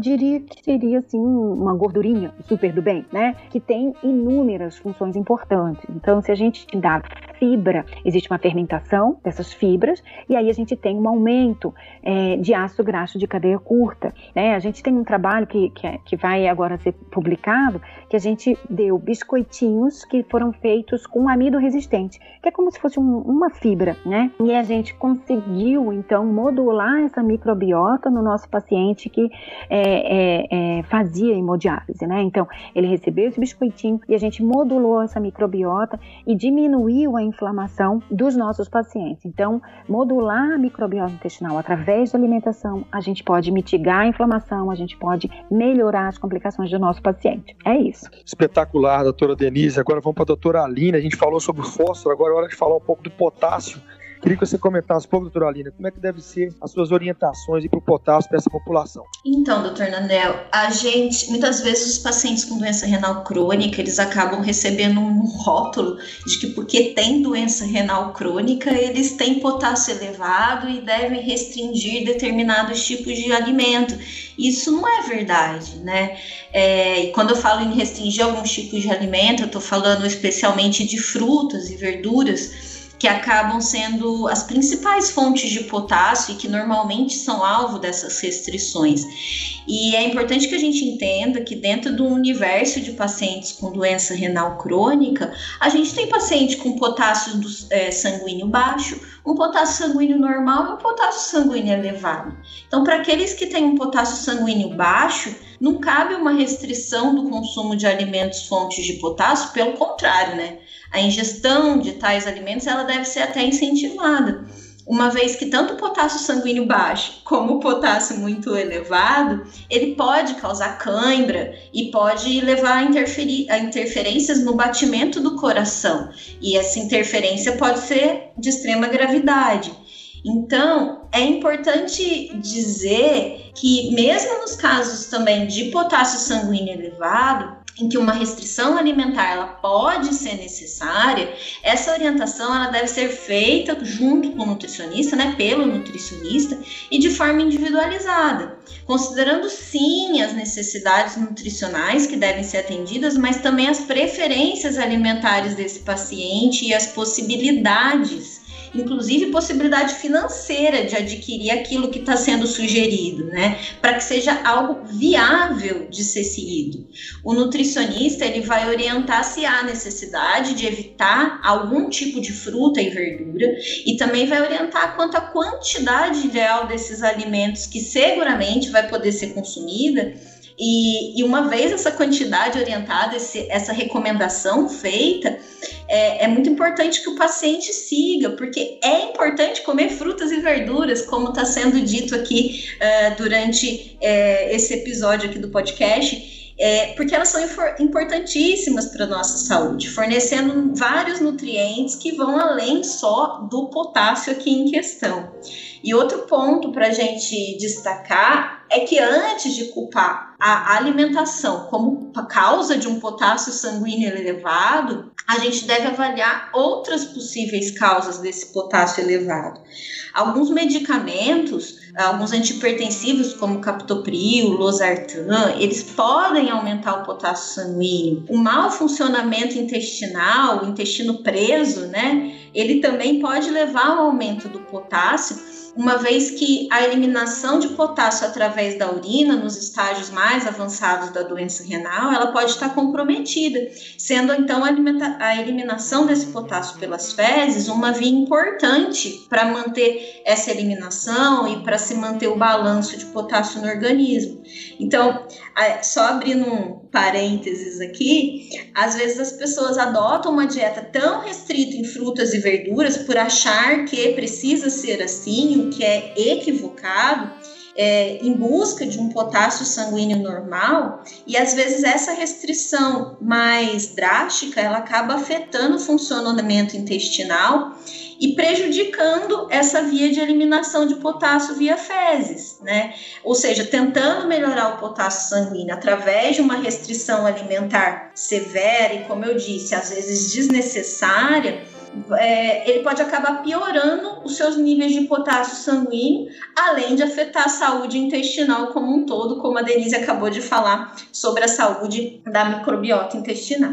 diria que seria assim uma gordurinha super do bem, né? Que tem inúmeras funções importantes. Então, se a gente dá fibra, existe uma fermentação dessas fibras e aí a gente tem um aumento é, de ácido graxo de cadeia curta. Né? A gente tem um trabalho que, que, é, que vai agora ser publicado que a gente deu biscoitinhos que foram feitos com amido resistente, que é como se fosse um, uma fibra, né? E a gente conseguiu então modular essa microbiota no nosso paciente que é, é, é, fazia hemodiálise, né? Então ele recebeu esse biscoitinho e a gente modulou essa microbiota e diminuiu a inflamação dos nossos pacientes. Então, modular a microbiota intestinal através da alimentação, a gente pode mitigar a inflamação, a gente pode melhorar as complicações do nosso paciente. É isso. Espetacular, doutora Denise. Agora vamos para a doutora Aline. A gente falou sobre o fósforo, agora é hora de falar um pouco do potássio. Queria que você comentasse um pouco, doutora Alina, como é que deve ser as suas orientações para o potássio para essa população? Então, doutor Nanel, a gente, muitas vezes os pacientes com doença renal crônica, eles acabam recebendo um rótulo de que porque tem doença renal crônica, eles têm potássio elevado e devem restringir determinados tipos de alimento. Isso não é verdade, né? É, e quando eu falo em restringir alguns tipos de alimento, eu estou falando especialmente de frutas e verduras, que acabam sendo as principais fontes de potássio e que normalmente são alvo dessas restrições. E é importante que a gente entenda que dentro do universo de pacientes com doença renal crônica, a gente tem paciente com potássio do, é, sanguíneo baixo, um potássio sanguíneo normal e um potássio sanguíneo elevado. Então, para aqueles que têm um potássio sanguíneo baixo, não cabe uma restrição do consumo de alimentos fontes de potássio, pelo contrário, né? A ingestão de tais alimentos ela deve ser até incentivada, uma vez que tanto o potássio sanguíneo baixo como o potássio muito elevado, ele pode causar cãibra e pode levar a, a interferências no batimento do coração. E essa interferência pode ser de extrema gravidade. Então, é importante dizer que, mesmo nos casos também de potássio sanguíneo elevado, em que uma restrição alimentar ela pode ser necessária, essa orientação ela deve ser feita junto com o nutricionista, né, pelo nutricionista e de forma individualizada, considerando sim as necessidades nutricionais que devem ser atendidas, mas também as preferências alimentares desse paciente e as possibilidades inclusive possibilidade financeira de adquirir aquilo que está sendo sugerido, né? Para que seja algo viável de ser seguido. O nutricionista ele vai orientar se há necessidade de evitar algum tipo de fruta e verdura e também vai orientar quanto à quantidade ideal desses alimentos que seguramente vai poder ser consumida e, e, uma vez essa quantidade orientada, esse, essa recomendação feita, é, é, muito importante que o paciente siga, porque é importante comer frutas e verduras, como está sendo dito aqui uh, durante uh, esse episódio aqui do podcast. É, porque elas são importantíssimas para a nossa saúde, fornecendo vários nutrientes que vão além só do potássio aqui em questão. E outro ponto para a gente destacar é que antes de culpar a alimentação como causa de um potássio sanguíneo elevado, a gente deve avaliar outras possíveis causas desse potássio elevado. Alguns medicamentos, alguns antipertensivos como captopril, losartan, eles podem aumentar o potássio sanguíneo. O mau funcionamento intestinal, o intestino preso, né, ele também pode levar ao aumento do potássio uma vez que a eliminação de potássio através da urina nos estágios mais avançados da doença renal, ela pode estar comprometida, sendo então a, eliminação desse potássio pelas fezes uma via importante para manter essa eliminação e para se manter o balanço de potássio no organismo. Então, só abrindo um parênteses aqui, às vezes as pessoas adotam uma dieta tão restrita em frutas e verduras por achar que precisa ser assim, o que é equivocado, é, em busca de um potássio sanguíneo normal, e às vezes essa restrição mais drástica ela acaba afetando o funcionamento intestinal e prejudicando essa via de eliminação de potássio via fezes, né? Ou seja, tentando melhorar o potássio sanguíneo através de uma restrição alimentar severa e, como eu disse, às vezes desnecessária é, ele pode acabar piorando os seus níveis de potássio sanguíneo, além de afetar a saúde intestinal como um todo, como a Denise acabou de falar sobre a saúde da microbiota intestinal.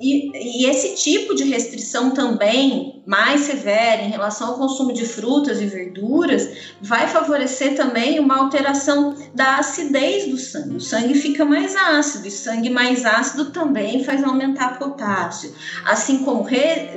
E, esse tipo de restrição também mais severa em relação ao consumo de frutas e verduras vai favorecer também uma alteração da acidez do sangue. O sangue fica mais ácido e sangue mais ácido também faz aumentar potássio, assim como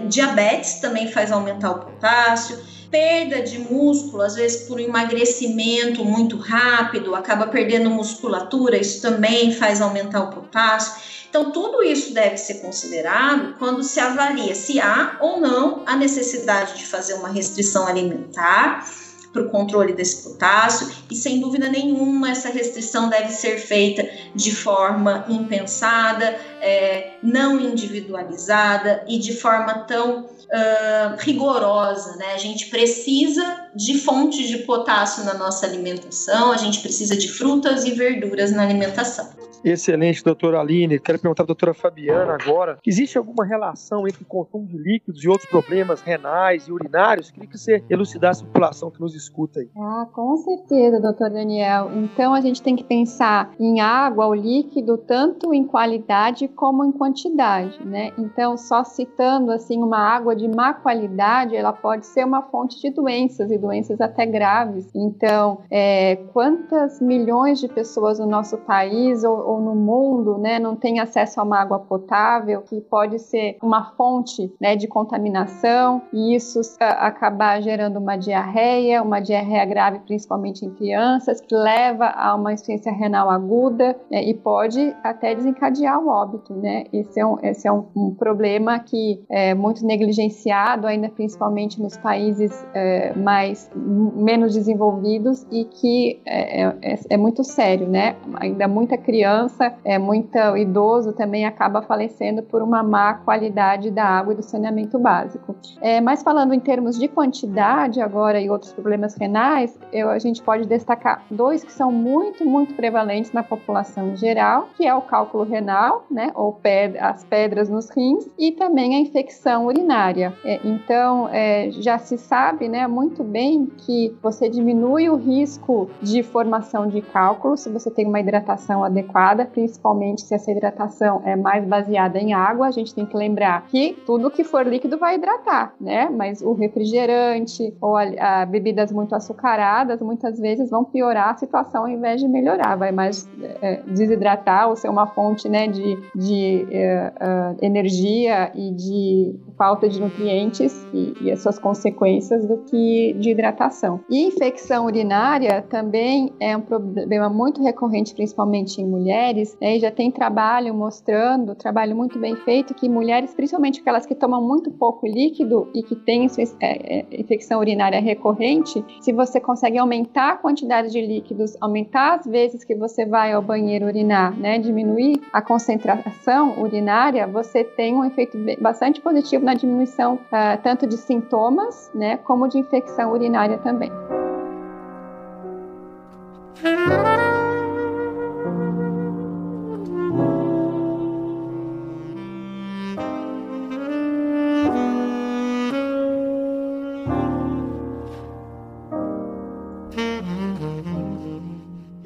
diabetes também faz aumentar o potássio perda de músculo, às vezes por emagrecimento muito rápido, acaba perdendo musculatura, isso também faz aumentar o potássio. Então, tudo isso deve ser considerado quando se avalia se há ou não a necessidade de fazer uma restrição alimentar para o controle desse potássio e sem dúvida nenhuma essa restrição deve ser feita de forma impensada, é, não individualizada e de forma tão uh, rigorosa, né? A gente precisa de fontes de potássio na nossa alimentação, a gente precisa de frutas e verduras na alimentação. Excelente, doutora Aline. Quero perguntar à doutora Fabiana agora: existe alguma relação entre consumo de líquidos e outros problemas renais e urinários? Queria que você elucidasse a população que nos escuta aí. Ah, com certeza, doutor Daniel. Então a gente tem que pensar em água, o líquido, tanto em qualidade como em quantidade, né? Então, só citando assim, uma água de má qualidade, ela pode ser uma fonte de doenças e doenças até graves. Então, é, quantas milhões de pessoas no nosso país ou ou no mundo, né, não tem acesso a uma água potável, que pode ser uma fonte, né, de contaminação e isso acabar gerando uma diarreia, uma diarreia grave, principalmente em crianças, que leva a uma insuficiência renal aguda né, e pode até desencadear o óbito, né? Esse é um, esse é um, um problema que é muito negligenciado ainda, principalmente nos países é, mais menos desenvolvidos e que é, é, é muito sério, né? Ainda muita criança é, muito idoso também acaba falecendo por uma má qualidade da água e do saneamento básico. É, mas falando em termos de quantidade agora e outros problemas renais, eu, a gente pode destacar dois que são muito, muito prevalentes na população em geral, que é o cálculo renal, né, ou pedra, as pedras nos rins, e também a infecção urinária. É, então, é, já se sabe né, muito bem que você diminui o risco de formação de cálculo se você tem uma hidratação adequada adequada, principalmente se essa hidratação é mais baseada em água. A gente tem que lembrar que tudo que for líquido vai hidratar, né? Mas o refrigerante ou a, a bebidas muito açucaradas muitas vezes vão piorar a situação ao invés de melhorar, vai mais é, desidratar ou ser uma fonte né, de, de é, é, energia e de falta de nutrientes e, e, as suas consequências do que de hidratação. E infecção urinária também é um problema muito recorrente, principalmente em mulheres mulheres, né, e já tem trabalho mostrando, trabalho muito bem feito, que mulheres, principalmente aquelas que tomam muito pouco líquido e que têm é, é, infecção urinária recorrente, se você consegue aumentar a quantidade de líquidos, aumentar as vezes que você vai ao banheiro urinar, né, diminuir a concentração urinária, você tem um efeito bastante positivo na diminuição uh, tanto de sintomas, né, como de infecção urinária também.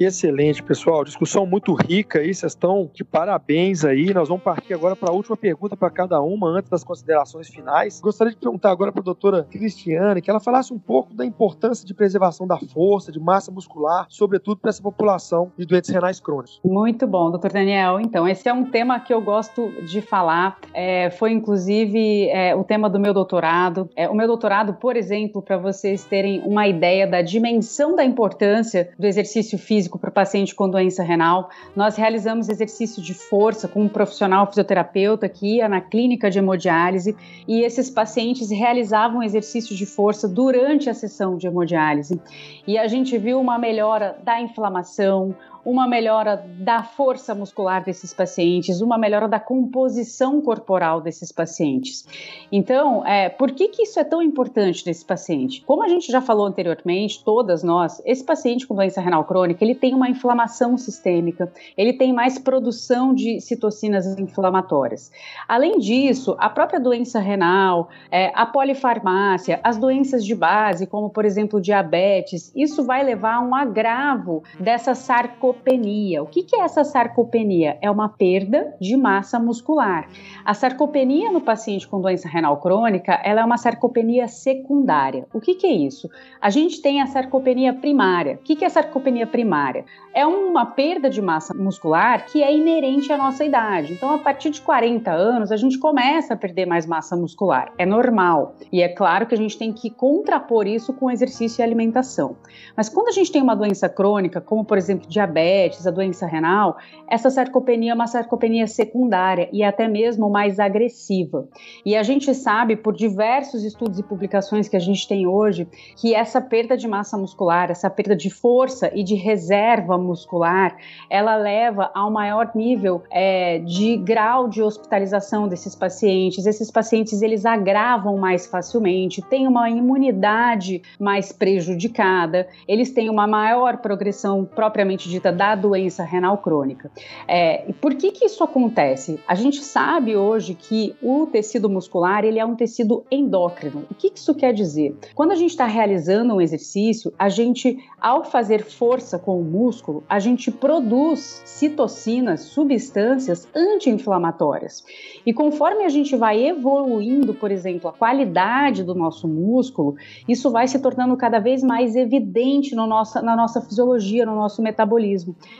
Excelente, pessoal. Discussão muito rica aí, vocês estão de parabéns aí. Nós vamos partir agora para a última pergunta para cada uma, antes das considerações finais. Gostaria de perguntar agora para a doutora Cristiane que ela falasse um pouco da importância de preservação da força, de massa muscular, sobretudo para essa população de doentes renais crônicos. Muito bom, doutor Daniel. Então, esse é um tema que eu gosto de falar. É, foi, inclusive, é, o tema do meu doutorado. É, o meu doutorado, por exemplo, para vocês terem uma ideia da dimensão da importância do exercício físico físico para o paciente com doença renal. Nós realizamos exercício de força com um profissional fisioterapeuta que ia na clínica de hemodiálise e esses pacientes realizavam exercício de força durante a sessão de hemodiálise. E a gente viu uma melhora da inflamação, uma melhora da força muscular desses pacientes, uma melhora da composição corporal desses pacientes. Então, é, por que, que isso é tão importante nesse paciente? Como a gente já falou anteriormente, todas nós, esse paciente com doença renal crônica, ele tem uma inflamação sistêmica, ele tem mais produção de citocinas inflamatórias. Além disso, a própria doença renal, é, a polifarmácia, as doenças de base, como por exemplo diabetes, isso vai levar a um agravo dessa sarcopenia sarcopenia. O que, é essa sarcopenia? É uma perda de massa muscular. A sarcopenia no paciente com doença renal crônica, ela é uma sarcopenia secundária. O que, que é isso? A gente tem a sarcopenia primária. O que, que é sarcopenia primária? É uma perda de massa muscular que é inerente à nossa idade. Então, a partir de 40 anos, a gente começa a perder mais massa muscular. É normal. E é claro que a gente tem que contrapor isso com exercício e alimentação. Mas quando a gente tem uma doença crônica, como por exemplo diabetes, diabetes, a doença renal, essa sarcopenia é uma sarcopenia secundária e até mesmo mais agressiva. E a gente sabe, por diversos estudos e publicações que a gente tem hoje, que essa perda de massa muscular, essa perda de força e de reserva muscular, ela leva a um maior nível é, de grau de hospitalização desses pacientes. Esses pacientes eles agravam mais facilmente, têm uma imunidade mais prejudicada, eles têm uma maior progressão propriamente dita da doença renal crônica. É, por que que isso acontece? A gente sabe hoje que o tecido muscular ele é um tecido endócrino. O que, que isso quer dizer? Quando a gente está realizando um exercício, a gente, ao fazer força com o músculo, a gente produz citocinas, substâncias anti-inflamatórias. E conforme a gente vai evoluindo, por exemplo, a qualidade do nosso músculo, isso vai se tornando cada vez mais evidente no nossa, na nossa fisiologia, no nosso metabolismo.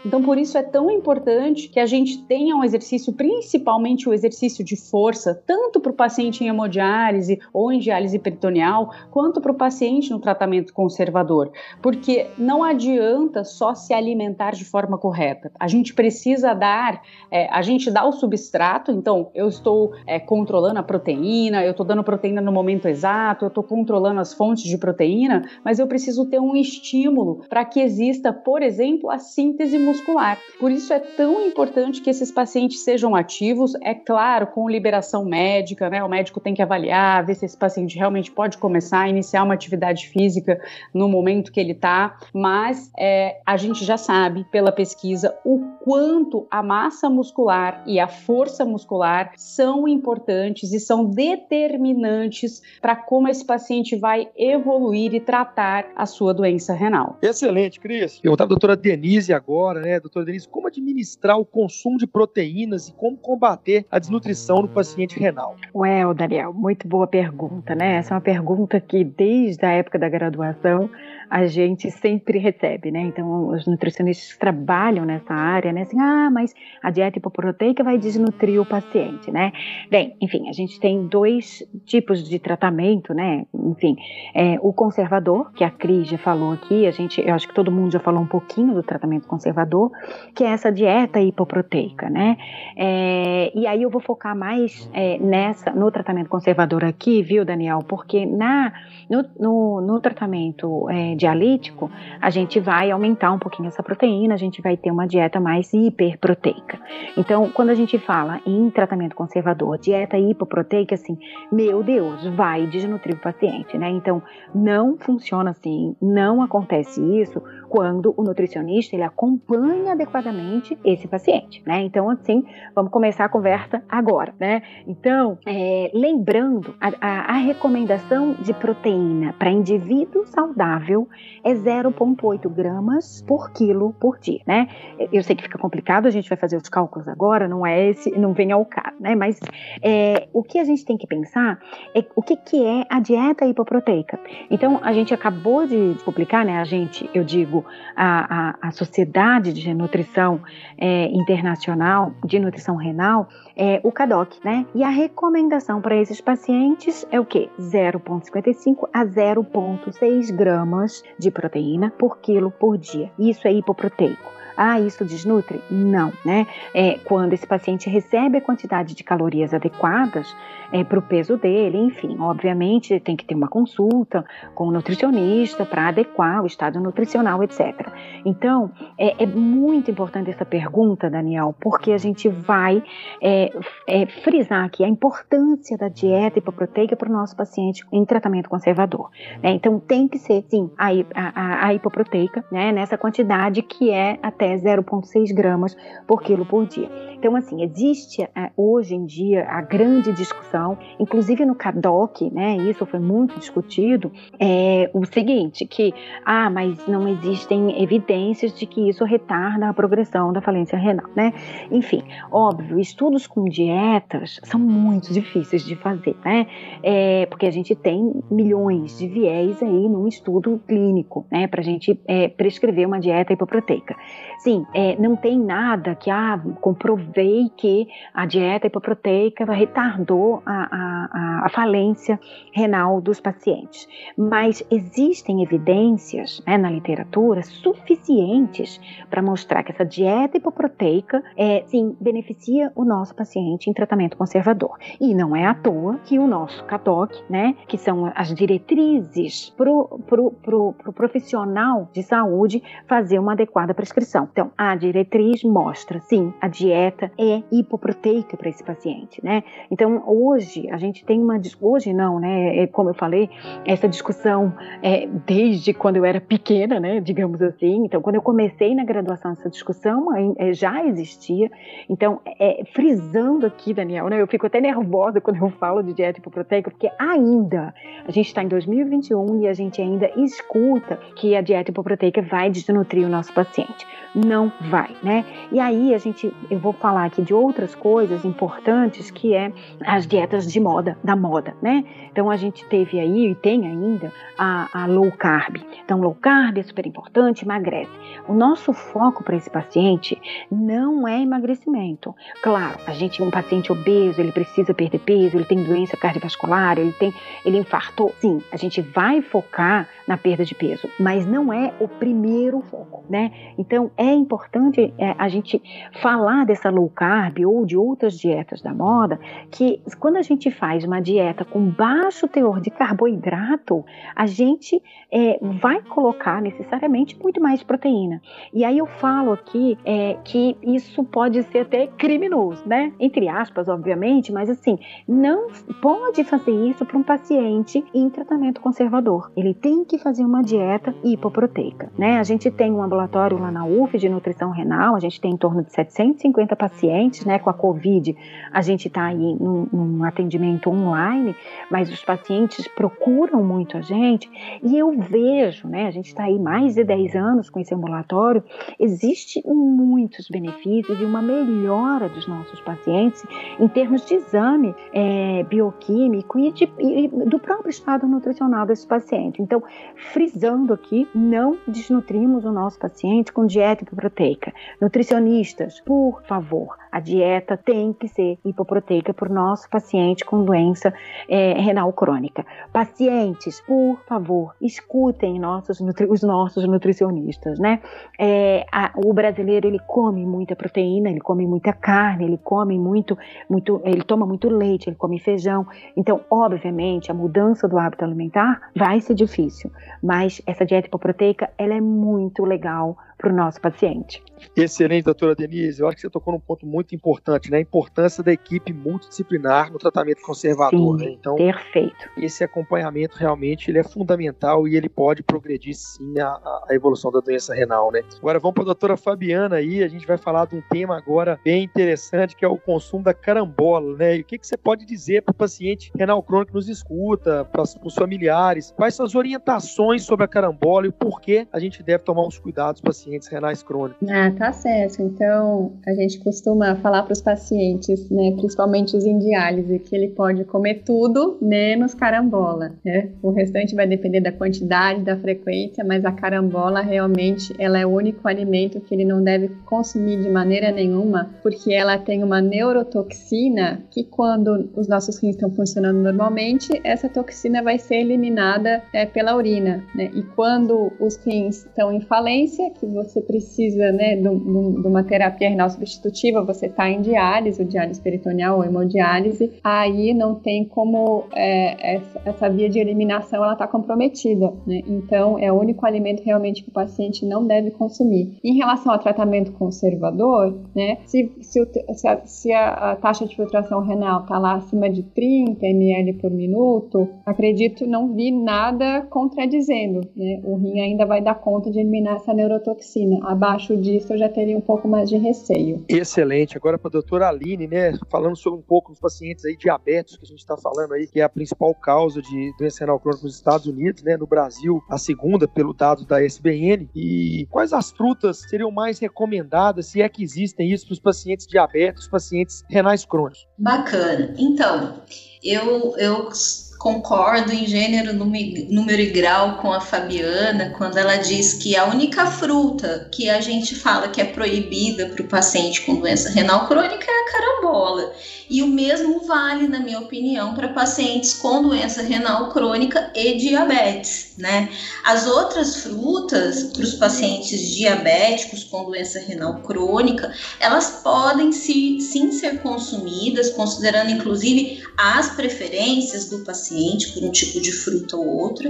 Então, por isso é tão importante que a gente tenha um exercício, principalmente o exercício de força, tanto para o paciente em hemodiálise ou em diálise peritoneal, quanto para o paciente no tratamento conservador. Porque não adianta só se alimentar de forma correta. A gente precisa dar, é, a gente dá o substrato, então eu estou é, controlando a proteína, eu estou dando proteína no momento exato, eu estou controlando as fontes de proteína, mas eu preciso ter um estímulo para que exista, por exemplo, a síntese muscular. Por isso é tão importante que esses pacientes sejam ativos, é claro, com liberação médica, né? O médico tem que avaliar, ver se esse paciente realmente pode começar a iniciar uma atividade física no momento que ele está, mas é, a gente já sabe pela pesquisa o quanto a massa muscular e a força muscular são importantes e são determinantes para como esse paciente vai evoluir e tratar a sua doença renal. Excelente, Cris. Eu estava a doutora Denise agora, né? Doutora Denise, como administrar o consumo de proteínas e como combater a desnutrição no paciente renal? Well, Daniel, muito boa pergunta, né? Essa é uma pergunta que desde a época da graduação a gente sempre recebe, né? Então, os nutricionistas trabalham nessa área, né? Assim, ah, mas a dieta hipoproteica vai desnutrir o paciente, né? Bem, enfim, a gente tem dois tipos de tratamento, né? Enfim, é, o conservador, que a Cris já falou aqui, a gente, eu acho que todo mundo já falou um pouquinho do tratamento conservador, que é essa dieta hipoproteica, né? É, e aí eu vou focar mais é, nessa, no tratamento conservador aqui, viu, Daniel? Porque na, no, no, no tratamento é, dialítico, a gente vai aumentar um pouquinho essa proteína, a gente vai ter uma dieta mais hiperproteica. Então, quando a gente fala em tratamento conservador, dieta hipoproteica, assim, meu Deus, vai desnutrir o paciente, né? Então, não funciona assim, não acontece isso quando o nutricionista ele acompanha adequadamente esse paciente, né? Então, assim, vamos começar a conversa agora, né? Então, é, lembrando, a, a, a recomendação de proteína para indivíduo saudável é 0,8 gramas por quilo por dia, né? Eu sei que fica complicado, a gente vai fazer os cálculos agora, não é esse, não vem ao caso, né? Mas é, o que a gente tem que pensar é o que, que é a dieta hipoproteica. Então, a gente acabou de publicar, né? A gente, eu digo, a, a, a Sociedade de Nutrição é, Internacional de Nutrição Renal, é, o CADOC, né? E a recomendação para esses pacientes é o quê? 0,55 a 0,6 gramas de proteína por quilo por dia. Isso é hipoproteico. Ah, isso desnutre? Não, né? É, quando esse paciente recebe a quantidade de calorias adequadas é, para o peso dele, enfim, obviamente tem que ter uma consulta com o nutricionista para adequar o estado nutricional, etc. Então, é, é, muito importante essa pergunta, Daniel, porque a gente vai é, é frisar aqui a importância da dieta hipoproteica para o nosso paciente em tratamento conservador. Né? Então, tem que ser, sim, a, a, a hipoproteica, né, nessa quantidade que é até até 0,6 gramas por quilo por dia. Então, assim, existe é, hoje em dia a grande discussão, inclusive no CADOC, né, isso foi muito discutido, é o seguinte, que, ah, mas não existem evidências de que isso retarda a progressão da falência renal, né? Enfim, óbvio, estudos com dietas são muito difíceis de fazer, né? É, porque a gente tem milhões de viés aí num estudo clínico, né, para a gente é, prescrever uma dieta hipoproteica. Sim, é, não tem nada que, ah, comprovado observei que a dieta hipoproteica retardou a, a, a falência renal dos pacientes. Mas existem evidências né, na literatura suficientes para mostrar que essa dieta hipoproteica é, sim beneficia o nosso paciente em tratamento conservador. E não é à toa que o nosso CATOC, né, que são as diretrizes para o pro, pro, pro profissional de saúde fazer uma adequada prescrição. Então, a diretriz mostra, sim, a dieta é hipoproteica para esse paciente, né? Então, hoje a gente tem uma hoje não, né? É, como eu falei, essa discussão é, desde quando eu era pequena, né? Digamos assim. Então, quando eu comecei na graduação essa discussão é, já existia. Então, é, frisando aqui, Daniel, né? Eu fico até nervosa quando eu falo de dieta hipoproteica, porque ainda a gente está em 2021 e a gente ainda escuta que a dieta hipoproteica vai desnutrir o nosso paciente. Não vai, né? E aí a gente, eu vou falar aqui de outras coisas importantes que é as dietas de moda, da moda, né? Então a gente teve aí e tem ainda a, a low carb. Então low carb é super importante, emagrece. O nosso foco para esse paciente não é emagrecimento. Claro, a gente um paciente obeso, ele precisa perder peso, ele tem doença cardiovascular, ele tem, ele infartou. Sim, a gente vai focar na perda de peso, mas não é o primeiro foco, né? Então é importante é, a gente falar dessa low carb ou de outras dietas da moda, que quando a gente faz uma dieta com baixo teor de carboidrato, a gente é, vai colocar necessariamente muito mais proteína. E aí eu falo aqui é, que isso pode ser até criminoso, né? Entre aspas, obviamente, mas assim, não pode fazer isso para um paciente em tratamento conservador. Ele tem que fazer uma dieta hipoproteica, né? A gente tem um ambulatório lá na UF de nutrição renal, a gente tem em torno de 750 pacientes, né? Com a COVID, a gente está aí num, num atendimento online, mas os pacientes procuram muito a gente e eu vejo, né? A gente está aí mais de 10 anos com esse ambulatório, existe muitos benefícios e uma melhora dos nossos pacientes em termos de exame é, bioquímico e, de, e do próprio estado nutricional desse paciente. Então, frisando aqui, não desnutrimos o nosso paciente com dieta hipoproteica. Nutricionistas, por favor, a dieta tem que ser hipoproteica para o nosso paciente com doença é, renal crônica. Pacientes, por favor, escutem nossos, os nossos nutricionistas, né? É, a, o brasileiro ele come muita proteína, ele come muita carne, ele come muito, muito, ele toma muito leite, ele come feijão. Então, obviamente, a mudança do hábito alimentar vai ser difícil, mas essa dieta hipoproteica ela é muito legal para o nosso paciente. Excelente, doutora Denise. Eu acho que você tocou num ponto muito importante, né? A importância da equipe multidisciplinar no tratamento conservador. Sim, né? Então, perfeito. Esse acompanhamento realmente ele é fundamental e ele pode progredir sim a, a evolução da doença renal, né? Agora vamos para a doutora Fabiana aí. A gente vai falar de um tema agora bem interessante que é o consumo da carambola, né? E o que, que você pode dizer para o paciente renal crônico que nos escuta, para os familiares? Quais são as orientações sobre a carambola e o porquê a gente deve tomar uns cuidados pacientes renais crônicos? Ah, tá certo. Então, a gente costuma falar para os pacientes, né, principalmente os em diálise, que ele pode comer tudo menos carambola, né? O restante vai depender da quantidade, da frequência, mas a carambola realmente ela é o único alimento que ele não deve consumir de maneira nenhuma, porque ela tem uma neurotoxina que quando os nossos rins estão funcionando normalmente, essa toxina vai ser eliminada é, pela urina, né? E quando os rins estão em falência, que você precisa, né, de uma terapia renal substitutiva, você está em diálise, ou diálise peritoneal ou hemodiálise, aí não tem como é, essa, via de eliminação ela está comprometida, né? Então é o único alimento realmente que o paciente não deve consumir. Em relação ao tratamento conservador, né? Se, se, o, se, a, se a, taxa de filtração renal está lá acima de 30 ml por minuto, acredito não vi nada contradizendo, né? O rim ainda vai dar conta de eliminar essa neurotoxina. Abaixo disso eu já teria um pouco mais de receio. Excelente. Agora para a doutora Aline, né, falando sobre um pouco dos pacientes aí diabéticos que a gente está falando aí, que é a principal causa de doença renal crônica nos Estados Unidos, né, no Brasil, a segunda pelo dado da SBN. E quais as frutas seriam mais recomendadas, se é que existem isso para os pacientes diabéticos, pacientes renais crônicos? Bacana. Então, eu, eu concordo em gênero, número e grau com a Fabiana quando ela diz que a única fruta que a gente fala que é proibida para o paciente com doença renal crônica é a carambola. E o mesmo vale, na minha opinião, para pacientes com doença renal crônica e diabetes, né? As outras frutas para os pacientes diabéticos com doença renal crônica, elas podem se, sim ser consumidas, considerando inclusive as preferências do paciente por um tipo de fruta ou outra.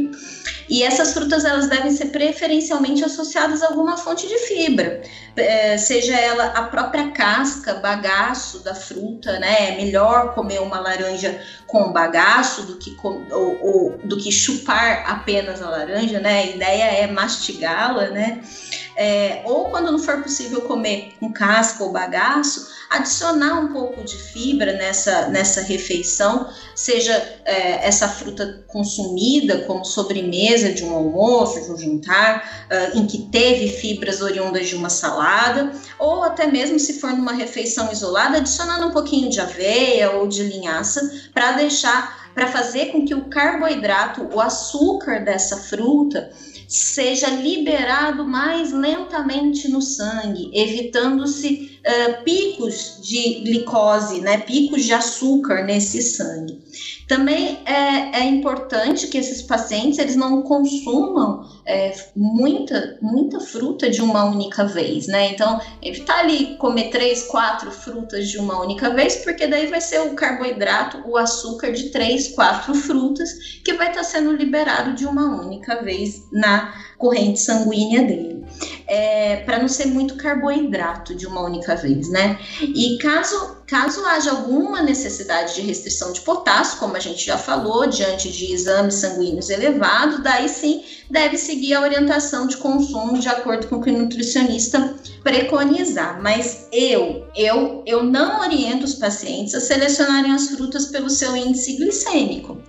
E essas frutas elas devem ser preferencialmente associadas a alguma fonte de fibra, é, seja ela a própria casca, bagaço da fruta, né? É melhor comer uma laranja com bagaço do que, com, ou, ou, do que chupar apenas a laranja, né? A ideia é mastigá-la, né? É, ou quando não for possível comer com casca ou bagaço, adicionar um pouco de fibra nessa, nessa refeição, seja é, essa fruta consumida como sobremesa de um almoço, de um jantar, uh, em que teve fibras oriundas de uma salada, ou até mesmo se for numa refeição isolada, adicionando um pouquinho de aveia ou de linhaça para deixar para fazer com que o carboidrato, o açúcar dessa fruta, seja liberado mais lentamente no sangue, evitando-se uh, picos de glicose, né, picos de açúcar nesse sangue. Também é, é importante que esses pacientes eles não consumam é, muita, muita fruta de uma única vez, né? Então, evitar ali comer três, quatro frutas de uma única vez, porque daí vai ser o carboidrato, o açúcar de três, quatro frutas que vai estar sendo liberado de uma única vez na corrente sanguínea dele. É, para não ser muito carboidrato de uma única vez, né? E caso, caso haja alguma necessidade de restrição de potássio, como a gente já falou, diante de exames sanguíneos elevados, daí sim deve seguir a orientação de consumo de acordo com o que o nutricionista preconizar. Mas eu, eu, eu não oriento os pacientes a selecionarem as frutas pelo seu índice glicêmico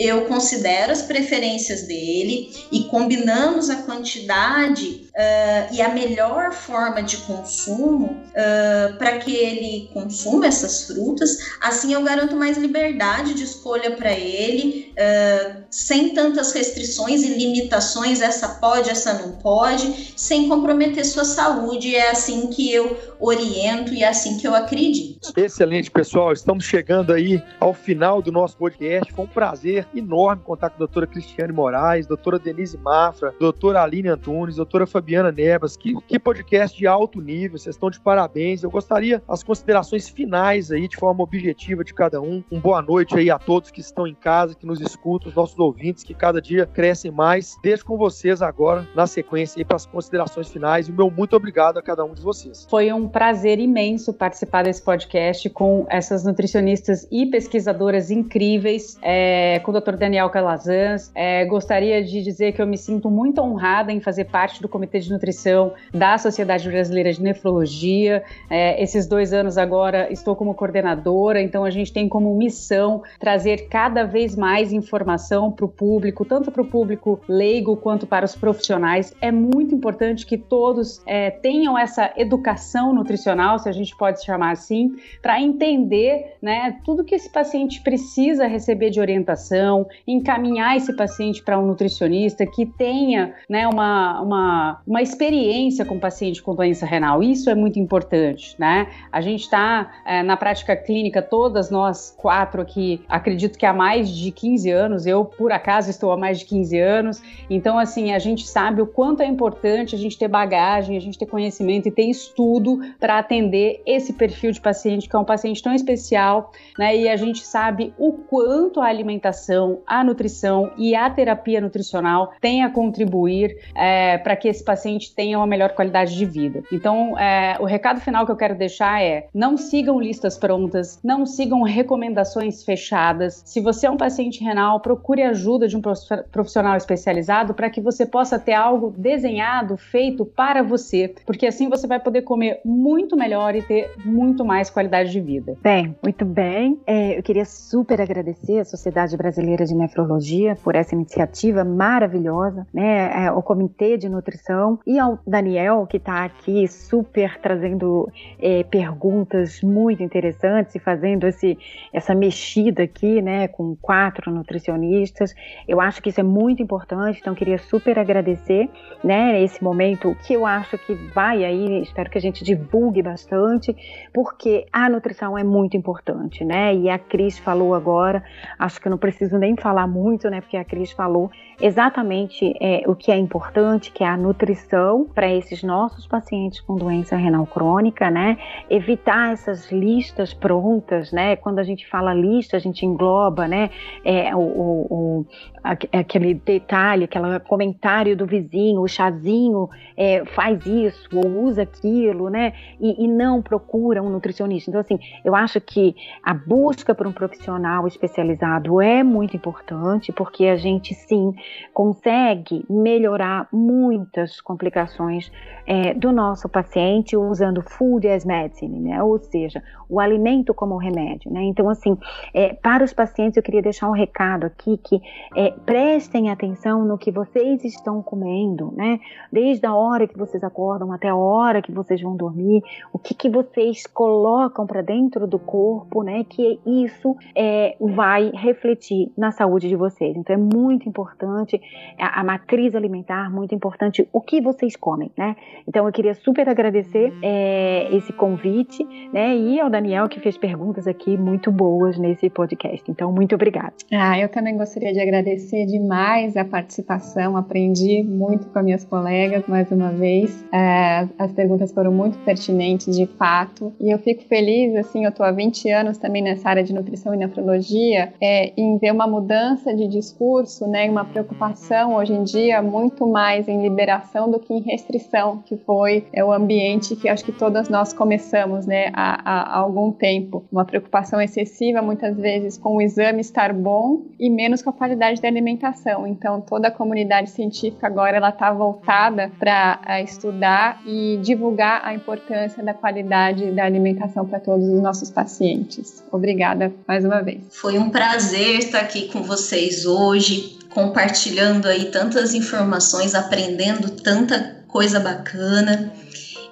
eu considero as preferências dele e combinamos a quantidade uh, e a melhor forma de consumo uh, para que ele consuma essas frutas. Assim, eu garanto mais liberdade de escolha para ele, uh, sem tantas restrições e limitações. Essa pode, essa não pode, sem comprometer sua saúde. É assim que eu oriento e é assim que eu acredito. Excelente, pessoal. Estamos chegando aí ao final do nosso podcast. Foi um prazer enorme contar com a doutora Cristiane Moraes, doutora Denise Mafra, doutora Aline Antunes, doutora Fabiana Nebas. Que, que podcast de alto nível, vocês estão de parabéns. Eu gostaria as considerações finais aí, de forma objetiva de cada um. Um boa noite aí a todos que estão em casa, que nos escutam, os nossos ouvintes, que cada dia crescem mais. Deixo com vocês agora, na sequência, aí, para as considerações finais. E meu muito obrigado a cada um de vocês. Foi um prazer imenso participar desse podcast com essas nutricionistas e pesquisadoras incríveis, é, com o Dr. Daniel Calazans. É, gostaria de dizer que eu me sinto muito honrada em fazer parte do Comitê de Nutrição da Sociedade Brasileira de Nefrologia. É, esses dois anos agora estou como coordenadora, então a gente tem como missão trazer cada vez mais informação para o público, tanto para o público leigo quanto para os profissionais. É muito importante que todos é, tenham essa educação nutricional, se a gente pode chamar assim, para entender né, tudo que esse paciente precisa receber de orientação encaminhar esse paciente para um nutricionista que tenha né, uma, uma, uma experiência com paciente com doença renal. Isso é muito importante, né? A gente está é, na prática clínica, todas nós quatro aqui, acredito que há mais de 15 anos, eu por acaso estou há mais de 15 anos, então assim, a gente sabe o quanto é importante a gente ter bagagem, a gente ter conhecimento e ter estudo para atender esse perfil de paciente, que é um paciente tão especial, né? E a gente sabe o quanto a alimentação a nutrição e a terapia nutricional têm a contribuir é, para que esse paciente tenha uma melhor qualidade de vida. Então, é, o recado final que eu quero deixar é: não sigam listas prontas, não sigam recomendações fechadas. Se você é um paciente renal, procure ajuda de um profissional especializado para que você possa ter algo desenhado, feito para você, porque assim você vai poder comer muito melhor e ter muito mais qualidade de vida. Bem, muito bem. É, eu queria super agradecer a Sociedade Brasileira Brasileira de Nefrologia por essa iniciativa maravilhosa, né? É, o Comitê de Nutrição e ao Daniel que está aqui super trazendo é, perguntas muito interessantes e fazendo esse, essa mexida aqui, né? Com quatro nutricionistas. Eu acho que isso é muito importante. Então queria super agradecer, né? Esse momento que eu acho que vai aí. Espero que a gente divulgue bastante, porque a nutrição é muito importante, né? E a Cris falou agora, acho que eu não preciso nem falar muito, né? Porque a Cris falou exatamente é, o que é importante, que é a nutrição para esses nossos pacientes com doença renal crônica, né? Evitar essas listas prontas, né? Quando a gente fala lista, a gente engloba, né? É, o, o aquele detalhe, aquele comentário do vizinho, o chazinho é, faz isso ou usa aquilo, né? E, e não procura um nutricionista. Então, assim, eu acho que a busca por um profissional especializado é muito importante, porque a gente sim consegue melhorar muitas complicações é, do nosso paciente usando food as medicine, né? Ou seja, o alimento como remédio, né? Então, assim, é, para os pacientes, eu queria deixar um recado aqui que é, prestem atenção no que vocês estão comendo, né? Desde a hora que vocês acordam até a hora que vocês vão dormir, o que, que vocês colocam para dentro do corpo, né? Que isso é, vai refletir na saúde de vocês. Então, é muito importante a, a matriz alimentar, muito importante o que vocês comem, né? Então, eu queria super agradecer é, esse convite, né? E ao Daniel que fez perguntas aqui muito boas nesse podcast. Então, muito obrigada. Ah, eu também gostaria de agradecer demais a participação. Aprendi muito com as minhas colegas mais uma vez. É, as perguntas foram muito pertinentes, de fato. E eu fico feliz, assim, eu estou há 20 anos também nessa área de nutrição e nefrologia, é, em ver uma mudança de discurso, né? Uma preocupação hoje em dia muito mais em liberação do que em restrição, que foi é, o ambiente que acho que todas nós começamos, né? A, a, algum tempo. Uma preocupação excessiva, muitas vezes, com o exame estar bom e menos com a qualidade da alimentação. Então, toda a comunidade científica agora ela está voltada para estudar e divulgar a importância da qualidade da alimentação para todos os nossos pacientes. Obrigada mais uma vez. Foi um prazer estar aqui com vocês hoje, compartilhando aí tantas informações, aprendendo tanta coisa bacana.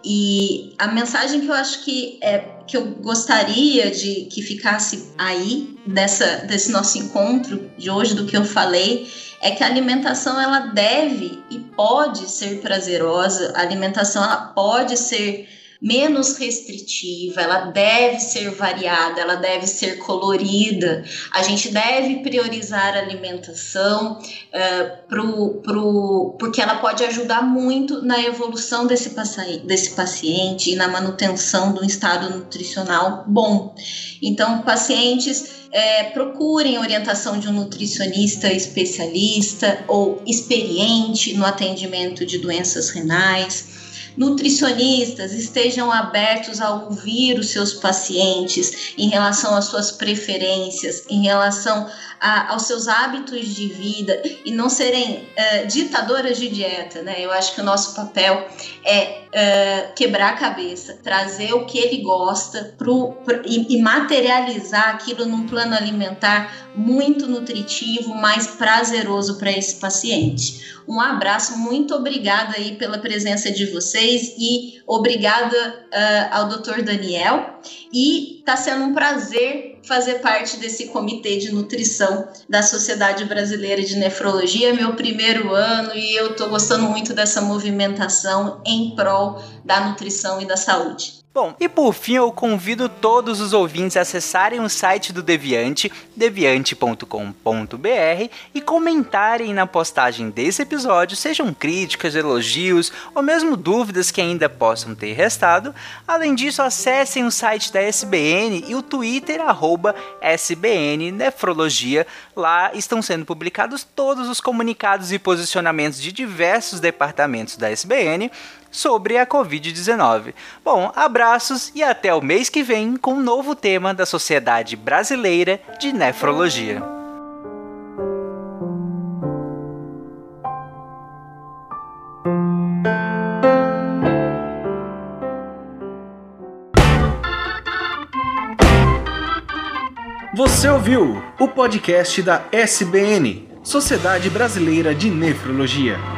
E a mensagem que eu acho que é que eu gostaria de que ficasse aí dessa desse nosso encontro de hoje do que eu falei é que a alimentação ela deve e pode ser prazerosa, a alimentação ela pode ser menos restritiva, ela deve ser variada, ela deve ser colorida. A gente deve priorizar a alimentação uh, pro, pro, porque ela pode ajudar muito na evolução desse, desse paciente e na manutenção do estado nutricional bom. Então, pacientes é, procurem orientação de um nutricionista especialista ou experiente no atendimento de doenças renais nutricionistas estejam abertos a ouvir os seus pacientes em relação às suas preferências, em relação a, aos seus hábitos de vida e não serem uh, ditadoras de dieta, né? Eu acho que o nosso papel é uh, quebrar a cabeça, trazer o que ele gosta pro, pro, e, e materializar aquilo num plano alimentar muito nutritivo, mais prazeroso para esse paciente. Um abraço, muito obrigada aí pela presença de vocês e obrigada uh, ao Dr. Daniel. E está sendo um prazer fazer parte desse comitê de nutrição da Sociedade Brasileira de Nefrologia, meu primeiro ano, e eu estou gostando muito dessa movimentação em prol da nutrição e da saúde. Bom, e por fim eu convido todos os ouvintes a acessarem o site do Deviante, deviante.com.br, e comentarem na postagem desse episódio, sejam críticas, elogios ou mesmo dúvidas que ainda possam ter restado. Além disso, acessem o site da SBN e o Twitter arroba SBN Nefrologia. Lá estão sendo publicados todos os comunicados e posicionamentos de diversos departamentos da SBN sobre a Covid-19. Bom, abraços e até o mês que vem com um novo tema da Sociedade Brasileira de Nefrologia. Você ouviu o podcast da SBN, Sociedade Brasileira de Nefrologia.